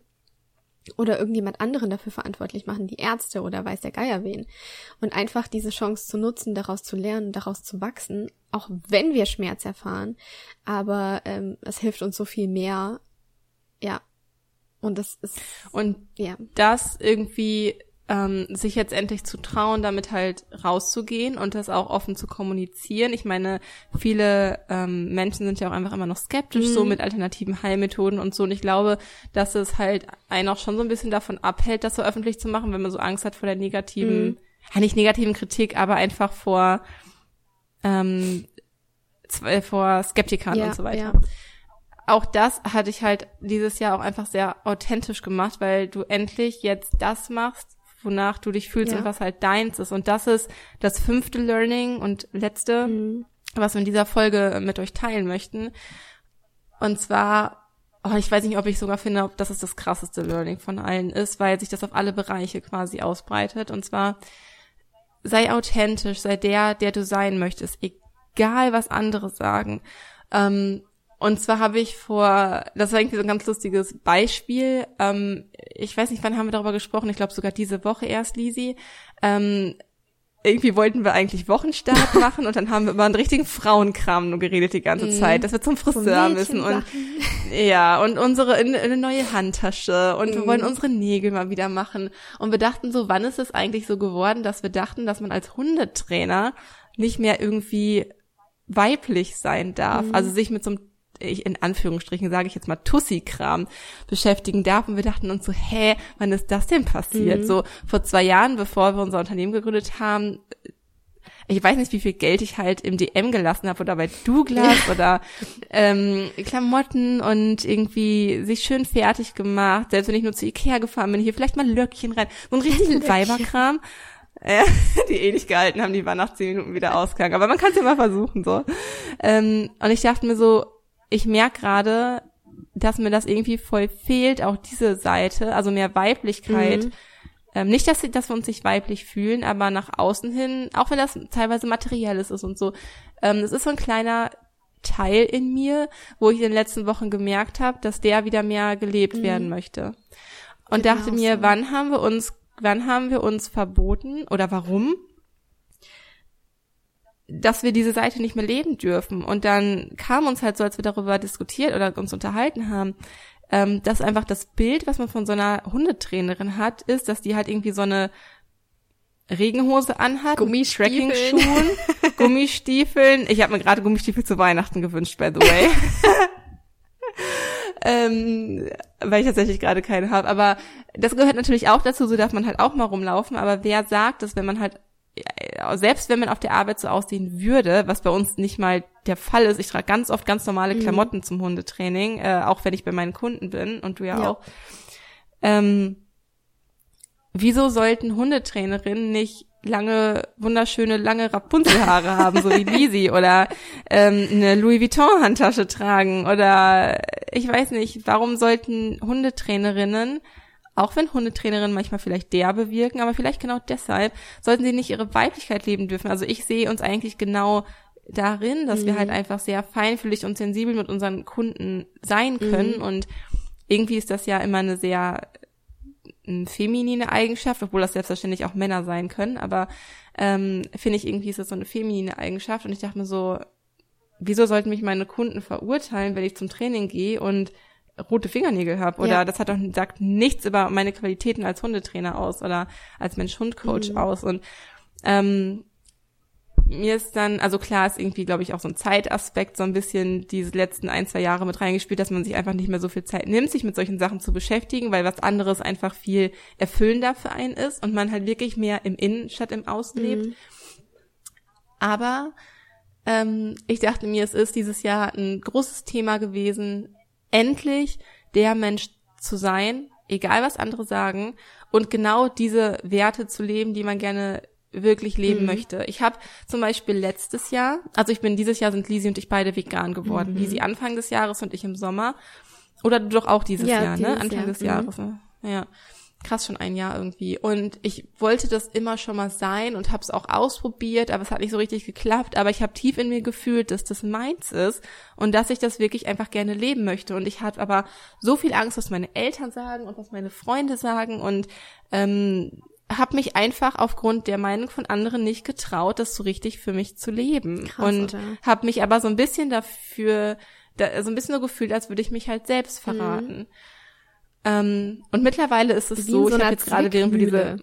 oder irgendjemand anderen dafür verantwortlich machen, die Ärzte oder weiß der Geier wen. Und einfach diese Chance zu nutzen, daraus zu lernen, daraus zu wachsen, auch wenn wir Schmerz erfahren. Aber ähm, es hilft uns so viel mehr. Ja. Und das ist. Und ja. das irgendwie ähm, sich jetzt endlich zu trauen, damit halt rauszugehen und das auch offen zu kommunizieren. Ich meine, viele ähm, Menschen sind ja auch einfach immer noch skeptisch, mhm. so mit alternativen Heilmethoden und so. Und ich glaube, dass es halt einen auch schon so ein bisschen davon abhält, das so öffentlich zu machen, wenn man so Angst hat vor der negativen, mhm. ja nicht negativen Kritik, aber einfach vor ähm, vor Skeptikern ja, und so weiter. Ja auch das hatte ich halt dieses Jahr auch einfach sehr authentisch gemacht, weil du endlich jetzt das machst, wonach du dich fühlst ja. und was halt deins ist. Und das ist das fünfte Learning und letzte, mhm. was wir in dieser Folge mit euch teilen möchten. Und zwar, oh, ich weiß nicht, ob ich sogar finde, ob das ist das krasseste Learning von allen ist, weil sich das auf alle Bereiche quasi ausbreitet. Und zwar, sei authentisch, sei der, der du sein möchtest, egal was andere sagen. Ähm, und zwar habe ich vor, das war irgendwie so ein ganz lustiges Beispiel. Ähm, ich weiß nicht, wann haben wir darüber gesprochen? Ich glaube sogar diese Woche erst, Lisi. Ähm, irgendwie wollten wir eigentlich Wochenstart machen und dann haben wir über einen richtigen Frauenkram nur geredet die ganze mhm. Zeit, dass wir zum Friseur müssen und ja und unsere eine neue Handtasche und mm. wir wollen mhm. unsere Nägel mal wieder machen und wir dachten so, wann ist es eigentlich so geworden, dass wir dachten, dass man als Hundetrainer nicht mehr irgendwie weiblich sein darf, mm. also sich mit so einem ich in Anführungsstrichen sage ich jetzt mal Tussi-Kram beschäftigen darf. Und wir dachten uns so, hä, wann ist das denn passiert? Mhm. So vor zwei Jahren, bevor wir unser Unternehmen gegründet haben, ich weiß nicht, wie viel Geld ich halt im DM gelassen habe oder bei Douglas oder ähm, Klamotten und irgendwie sich schön fertig gemacht. Selbst wenn ich nur zu Ikea gefahren bin, hier vielleicht mal Löckchen rein. So ein richtigen Weiberkram. Ja, die eh nicht gehalten haben, die waren nach zehn Minuten wieder ausgegangen. Aber man kann es ja mal versuchen, so. Ähm, und ich dachte mir so, ich merke gerade, dass mir das irgendwie voll fehlt, auch diese Seite, also mehr Weiblichkeit. Mhm. ähm, nicht, dass, dass wir uns nicht weiblich fühlen, aber nach außen hin, auch wenn das teilweise materielles ist und so, ähm, es ist so ein kleiner Teil in mir, wo ich in den letzten Wochen gemerkt habe, dass der wieder mehr gelebt mhm. werden möchte. Und genau dachte mir, so. wann haben wir uns, wann haben wir uns verboten oder warum? Dass wir diese Seite nicht mehr leben dürfen. Und dann kam uns halt so, als wir darüber diskutiert oder uns unterhalten haben, ähm, dass einfach das Bild, was man von so einer Hundetrainerin hat, ist, dass die halt irgendwie so eine Regenhose anhat, Gummistiefel. Gummistiefeln. Ich habe mir gerade Gummistiefel zu Weihnachten gewünscht, by the way. ähm, weil ich tatsächlich gerade keine habe. Aber das gehört natürlich auch dazu, so darf man halt auch mal rumlaufen. Aber wer sagt, dass wenn man halt selbst wenn man auf der Arbeit so aussehen würde, was bei uns nicht mal der Fall ist, ich trage ganz oft ganz normale mhm. Klamotten mhm. zum Hundetraining, äh, auch wenn ich bei meinen Kunden bin und du ja, ja. auch. Ähm, wieso sollten Hundetrainerinnen nicht lange, wunderschöne, lange Rapunzelhaare haben, so wie Lisi, oder ähm, eine Louis Vuitton-Handtasche tragen, oder ich weiß nicht, warum sollten Hundetrainerinnen auch wenn Hundetrainerinnen manchmal vielleicht derbe wirken, aber vielleicht genau deshalb sollten sie nicht ihre Weiblichkeit leben dürfen. Also ich sehe uns eigentlich genau darin, dass mhm. wir halt einfach sehr feinfühlig und sensibel mit unseren Kunden sein können mhm. und irgendwie ist das ja immer eine sehr ähm, feminine Eigenschaft, obwohl das selbstverständlich auch Männer sein können, aber ähm, finde ich irgendwie ist das so eine feminine Eigenschaft und ich dachte mir so, wieso sollten mich meine Kunden verurteilen, wenn ich zum Training gehe und rote Fingernägel habe oder ja. das hat doch sagt nichts über meine Qualitäten als Hundetrainer aus oder als Mensch-Hund-Coach mhm. aus und ähm, mir ist dann, also klar ist irgendwie, glaube ich, auch so ein Zeitaspekt so ein bisschen diese letzten ein, zwei Jahre mit reingespielt, dass man sich einfach nicht mehr so viel Zeit nimmt, sich mit solchen Sachen zu beschäftigen, weil was anderes einfach viel erfüllender für einen ist und man halt wirklich mehr im Innen statt im Außen mhm. lebt. Aber ähm, ich dachte mir, es ist dieses Jahr ein großes Thema gewesen, endlich der Mensch zu sein, egal was andere sagen, und genau diese Werte zu leben, die man gerne wirklich leben mhm. möchte. Ich habe zum Beispiel letztes Jahr, also ich bin dieses Jahr sind Lisi und ich beide vegan geworden. Mhm. Lisi Anfang des Jahres und ich im Sommer. Oder du doch auch dieses ja, Jahr, ne? Anfang Jahr. des mhm. Jahres. Ne? Ja krass schon ein Jahr irgendwie. Und ich wollte das immer schon mal sein und habe es auch ausprobiert, aber es hat nicht so richtig geklappt. Aber ich habe tief in mir gefühlt, dass das meins ist und dass ich das wirklich einfach gerne leben möchte. Und ich hatte aber so viel Angst, was meine Eltern sagen und was meine Freunde sagen und ähm, habe mich einfach aufgrund der Meinung von anderen nicht getraut, das so richtig für mich zu leben. Krass, und habe mich aber so ein bisschen dafür, da, so ein bisschen so gefühlt, als würde ich mich halt selbst verraten. Mhm. Ähm, und mittlerweile ist es Wie so, so ich habe jetzt gerade während wir diese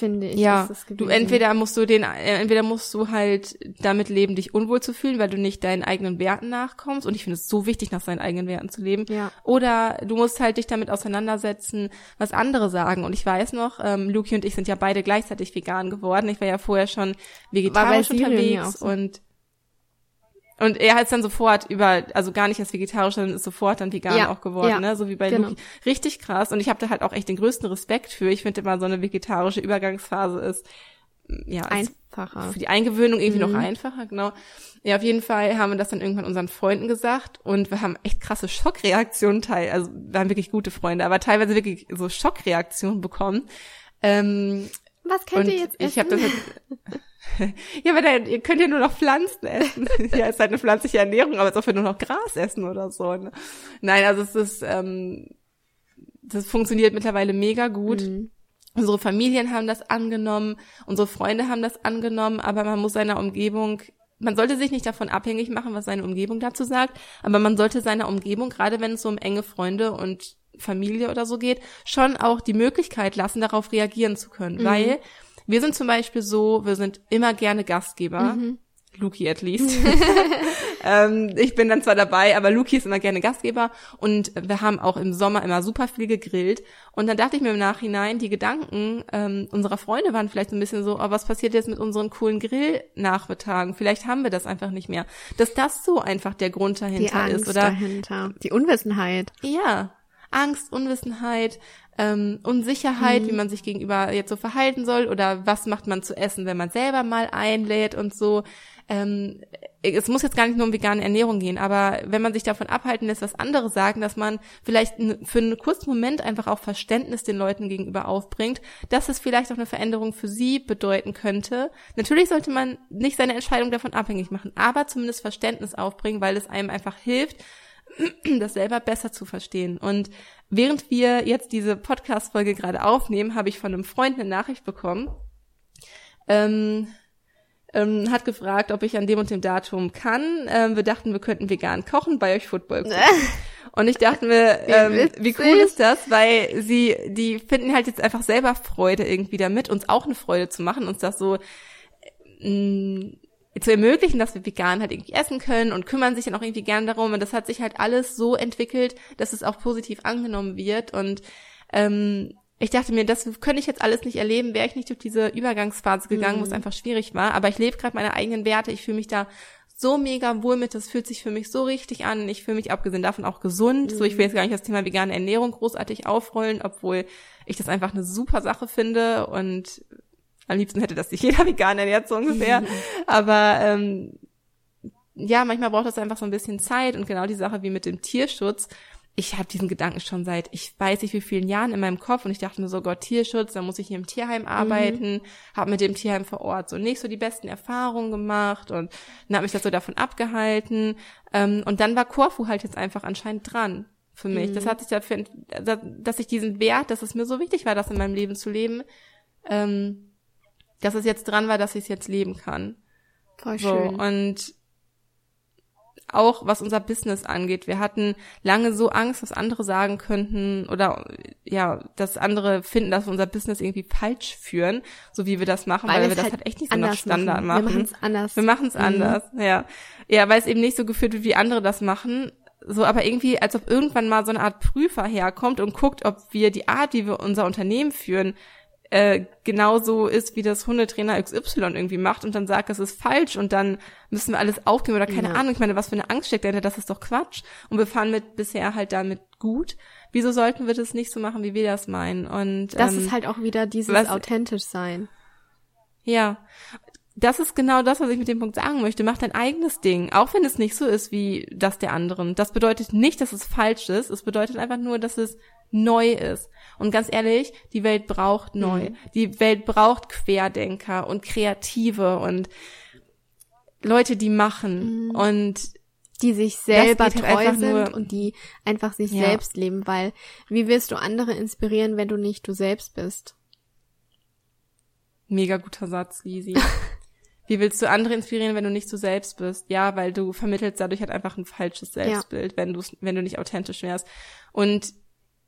finde ich. Ja, du entweder musst du den, äh, entweder musst du halt damit leben, dich unwohl zu fühlen, weil du nicht deinen eigenen Werten nachkommst. Und ich finde es so wichtig, nach seinen eigenen Werten zu leben. Ja. Oder du musst halt dich damit auseinandersetzen, was andere sagen. Und ich weiß noch, ähm, Luki und ich sind ja beide gleichzeitig vegan geworden. Ich war ja vorher schon vegetarisch unterwegs so. und und er hat es dann sofort über, also gar nicht als vegetarisch, sondern ist sofort dann vegan ja, auch geworden, ja, ne? So wie bei genau. Luki. Richtig krass. Und ich habe da halt auch echt den größten Respekt für. Ich finde immer, so eine vegetarische Übergangsphase ist ja einfacher. Für die Eingewöhnung irgendwie mhm. noch einfacher, genau. Ja, auf jeden Fall haben wir das dann irgendwann unseren Freunden gesagt und wir haben echt krasse Schockreaktionen teil, also wir haben wirklich gute Freunde, aber teilweise wirklich so Schockreaktionen bekommen. Ähm, Was könnt ihr jetzt? Ich habe das jetzt, ja, aber dann, ihr könnt ja nur noch Pflanzen essen. ja, ist halt eine pflanzliche Ernährung, aber als ob wir nur noch Gras essen oder so. Ne? Nein, also es ist, ähm, das funktioniert mittlerweile mega gut. Mhm. Unsere Familien haben das angenommen, unsere Freunde haben das angenommen, aber man muss seiner Umgebung, man sollte sich nicht davon abhängig machen, was seine Umgebung dazu sagt, aber man sollte seiner Umgebung, gerade wenn es so um enge Freunde und Familie oder so geht, schon auch die Möglichkeit lassen, darauf reagieren zu können, mhm. weil wir sind zum Beispiel so, wir sind immer gerne Gastgeber. Mhm. Luki at least. ähm, ich bin dann zwar dabei, aber Luki ist immer gerne Gastgeber und wir haben auch im Sommer immer super viel gegrillt. Und dann dachte ich mir im Nachhinein, die Gedanken ähm, unserer Freunde waren vielleicht so ein bisschen so, oh, was passiert jetzt mit unseren coolen Grillnachmittagen? Vielleicht haben wir das einfach nicht mehr. Dass das so einfach der Grund dahinter die Angst ist, oder? Dahinter. Die Unwissenheit. Ja, Angst, Unwissenheit, ähm, Unsicherheit, mhm. wie man sich gegenüber jetzt so verhalten soll oder was macht man zu essen, wenn man selber mal einlädt und so. Ähm, es muss jetzt gar nicht nur um vegane Ernährung gehen, aber wenn man sich davon abhalten lässt, was andere sagen, dass man vielleicht für einen kurzen Moment einfach auch Verständnis den Leuten gegenüber aufbringt, dass es vielleicht auch eine Veränderung für sie bedeuten könnte. Natürlich sollte man nicht seine Entscheidung davon abhängig machen, aber zumindest Verständnis aufbringen, weil es einem einfach hilft, das selber besser zu verstehen. Und während wir jetzt diese Podcast-Folge gerade aufnehmen, habe ich von einem Freund eine Nachricht bekommen. Ähm, ähm, hat gefragt, ob ich an dem und dem Datum kann. Ähm, wir dachten, wir könnten vegan kochen, bei euch Football gucken. Und ich dachte mir, ähm, wie cool ist das, weil sie, die finden halt jetzt einfach selber Freude irgendwie damit, uns auch eine Freude zu machen, uns das so mh, zu ermöglichen, dass wir vegan halt irgendwie essen können und kümmern sich dann auch irgendwie gern darum. Und das hat sich halt alles so entwickelt, dass es auch positiv angenommen wird. Und ähm, ich dachte mir, das könnte ich jetzt alles nicht erleben, wäre ich nicht durch diese Übergangsphase gegangen, mhm. wo es mhm. einfach schwierig war. Aber ich lebe gerade meine eigenen Werte. Ich fühle mich da so mega wohl mit. Das fühlt sich für mich so richtig an. Ich fühle mich abgesehen davon auch gesund. Mhm. So, ich will jetzt gar nicht das Thema vegane Ernährung großartig aufrollen, obwohl ich das einfach eine super Sache finde und am liebsten hätte das nicht jeder vegan ernährt, so ungefähr. Aber ähm, ja, manchmal braucht das einfach so ein bisschen Zeit und genau die Sache wie mit dem Tierschutz. Ich habe diesen Gedanken schon seit ich weiß nicht wie vielen Jahren in meinem Kopf und ich dachte mir so, Gott, Tierschutz, da muss ich hier im Tierheim arbeiten, mhm. habe mit dem Tierheim vor Ort so nicht so die besten Erfahrungen gemacht und dann hat mich das so davon abgehalten. Ähm, und dann war Korfu halt jetzt einfach anscheinend dran für mich. Mhm. Das hat sich dafür, dass ich diesen Wert, dass es mir so wichtig war, das in meinem Leben zu leben, ähm, dass es jetzt dran war, dass ich es jetzt leben kann. Voll so, schön. Und auch was unser Business angeht. Wir hatten lange so Angst, was andere sagen könnten oder ja, dass andere finden, dass wir unser Business irgendwie falsch führen, so wie wir das machen, weil, weil wir das halt, halt echt nicht so nach Standard machen. machen. Wir machen es anders. Wir machen es mhm. anders, ja. Ja, weil es eben nicht so geführt wird, wie andere das machen. So, aber irgendwie, als ob irgendwann mal so eine Art Prüfer herkommt und guckt, ob wir die Art, wie wir unser Unternehmen führen, äh, genauso ist, wie das Hundetrainer XY irgendwie macht und dann sagt, das ist falsch und dann müssen wir alles aufgeben oder keine ja. Ahnung. Ich meine, was für eine Angst steckt dahinter, das ist doch Quatsch. Und wir fahren mit bisher halt damit gut. Wieso sollten wir das nicht so machen, wie wir das meinen? Und das ähm, ist halt auch wieder dieses was, authentisch sein. Ja, das ist genau das, was ich mit dem Punkt sagen möchte. Mach dein eigenes Ding, auch wenn es nicht so ist wie das der anderen. Das bedeutet nicht, dass es falsch ist. Es bedeutet einfach nur, dass es neu ist. Und ganz ehrlich, die Welt braucht neu. Mhm. Die Welt braucht Querdenker und Kreative und Leute, die machen mhm. und die sich selber halt treu sind und die einfach sich ja. selbst leben, weil wie willst du andere inspirieren, wenn du nicht du selbst bist? Mega guter Satz, Lisi. Wie willst du andere inspirieren, wenn du nicht du selbst bist? Ja, weil du vermittelst dadurch halt einfach ein falsches Selbstbild, ja. wenn du wenn du nicht authentisch wärst. Und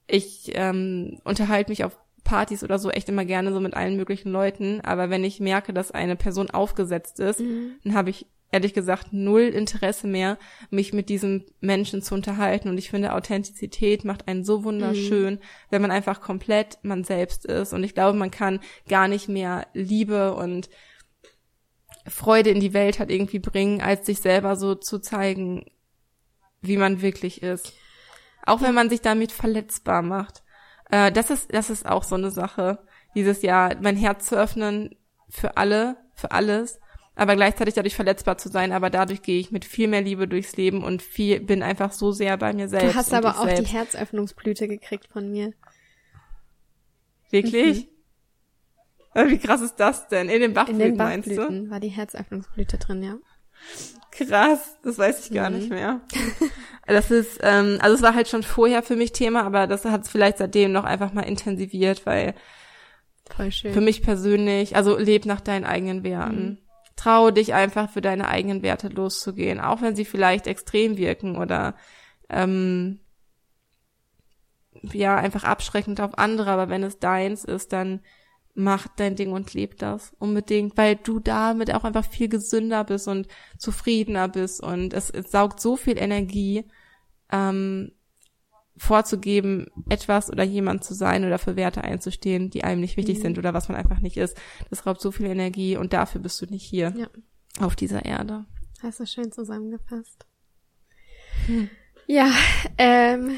ich ähm, unterhalte mich auf Partys oder so echt immer gerne so mit allen möglichen Leuten, aber wenn ich merke, dass eine Person aufgesetzt ist, mhm. dann habe ich ehrlich gesagt null Interesse mehr, mich mit diesem Menschen zu unterhalten. Und ich finde, Authentizität macht einen so wunderschön, mhm. wenn man einfach komplett man selbst ist. Und ich glaube, man kann gar nicht mehr Liebe und Freude in die Welt hat irgendwie bringen, als sich selber so zu zeigen, wie man wirklich ist. Auch wenn man sich damit verletzbar macht. Äh, das ist, das ist auch so eine Sache. Dieses Jahr mein Herz zu öffnen für alle, für alles, aber gleichzeitig dadurch verletzbar zu sein, aber dadurch gehe ich mit viel mehr Liebe durchs Leben und viel, bin einfach so sehr bei mir selbst. Du hast aber auch selbst. die Herzöffnungsblüte gekriegt von mir. Wirklich? Mhm. Wie krass ist das denn? In den Bachblüten, In den Bachblüten meinst du? war die Herzöffnungsblüte drin, ja. Krass, das weiß ich gar mhm. nicht mehr. Das ist, ähm, also es war halt schon vorher für mich Thema, aber das hat es vielleicht seitdem noch einfach mal intensiviert, weil für mich persönlich, also leb nach deinen eigenen Werten. Mhm. Traue dich einfach für deine eigenen Werte loszugehen, auch wenn sie vielleicht extrem wirken oder ähm, ja einfach abschreckend auf andere, aber wenn es deins ist, dann mach dein Ding und leb das unbedingt, weil du damit auch einfach viel gesünder bist und zufriedener bist und es, es saugt so viel Energie, ähm, vorzugeben, etwas oder jemand zu sein oder für Werte einzustehen, die einem nicht wichtig mhm. sind oder was man einfach nicht ist. Das raubt so viel Energie und dafür bist du nicht hier ja. auf dieser Erde. Hast du schön zusammengefasst. Hm. Ja, ähm,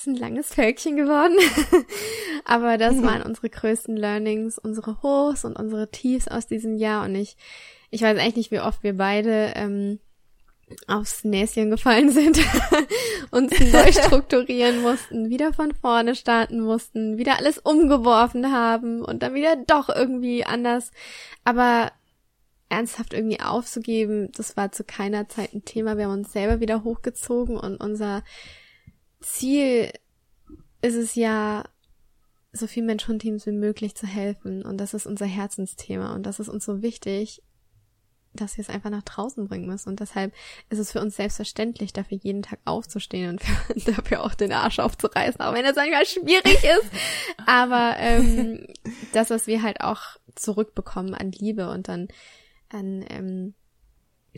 ist ein langes Völkchen geworden. Aber das waren unsere größten Learnings, unsere Hochs und unsere Tiefs aus diesem Jahr. Und ich, ich weiß eigentlich nicht, wie oft wir beide ähm, aufs Näschen gefallen sind, uns neu strukturieren mussten, wieder von vorne starten mussten, wieder alles umgeworfen haben und dann wieder doch irgendwie anders. Aber ernsthaft irgendwie aufzugeben, das war zu keiner Zeit ein Thema. Wir haben uns selber wieder hochgezogen und unser Ziel ist es ja, so viel Mensch-Hund-Teams wie möglich zu helfen. Und das ist unser Herzensthema. Und das ist uns so wichtig, dass wir es einfach nach draußen bringen müssen. Und deshalb ist es für uns selbstverständlich, dafür jeden Tag aufzustehen und für, dafür auch den Arsch aufzureißen, auch wenn das manchmal schwierig ist. Aber ähm, das, was wir halt auch zurückbekommen an Liebe und an, an, ähm,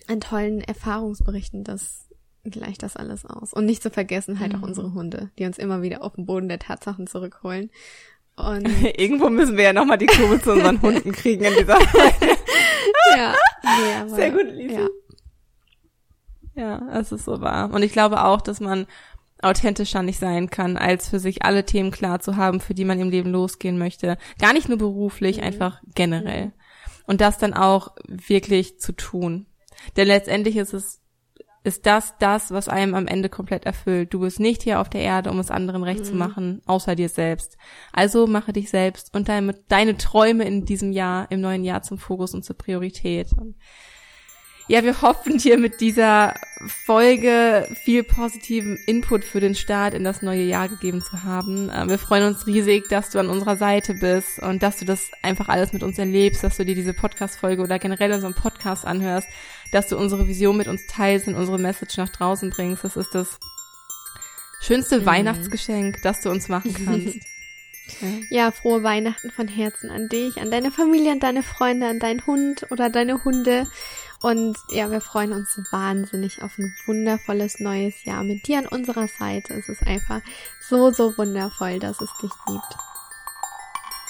an tollen Erfahrungsberichten, das gleicht das alles aus. Und nicht zu vergessen halt mhm. auch unsere Hunde, die uns immer wieder auf den Boden der Tatsachen zurückholen. Und Irgendwo müssen wir ja nochmal die Kurve zu unseren Hunden kriegen in dieser Folge. ja, nee, aber, Sehr gut, Lisa. Ja. ja, es ist so wahr. Und ich glaube auch, dass man authentischer nicht sein kann, als für sich alle Themen klar zu haben, für die man im Leben losgehen möchte. Gar nicht nur beruflich, mhm. einfach generell. Mhm. Und das dann auch wirklich zu tun. Denn letztendlich ist es ist das das, was einem am Ende komplett erfüllt. Du bist nicht hier auf der Erde, um es anderen recht mhm. zu machen, außer dir selbst. Also mache dich selbst und deine, deine Träume in diesem Jahr, im neuen Jahr zum Fokus und zur Priorität. Und ja, wir hoffen dir mit dieser Folge viel positiven Input für den Start in das neue Jahr gegeben zu haben. Äh, wir freuen uns riesig, dass du an unserer Seite bist und dass du das einfach alles mit uns erlebst, dass du dir diese Podcast-Folge oder generell unseren Podcast anhörst, dass du unsere Vision mit uns teilst und unsere Message nach draußen bringst. Das ist das schönste mhm. Weihnachtsgeschenk, das du uns machen kannst. Ja, frohe Weihnachten von Herzen an dich, an deine Familie, an deine Freunde, an deinen Hund oder deine Hunde. Und ja, wir freuen uns wahnsinnig auf ein wundervolles neues Jahr mit dir an unserer Seite. Es ist einfach so, so wundervoll, dass es dich gibt.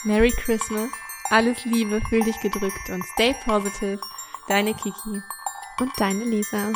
Merry Christmas. Alles Liebe, fühl dich gedrückt und stay positive. Deine Kiki. Und deine Lisa.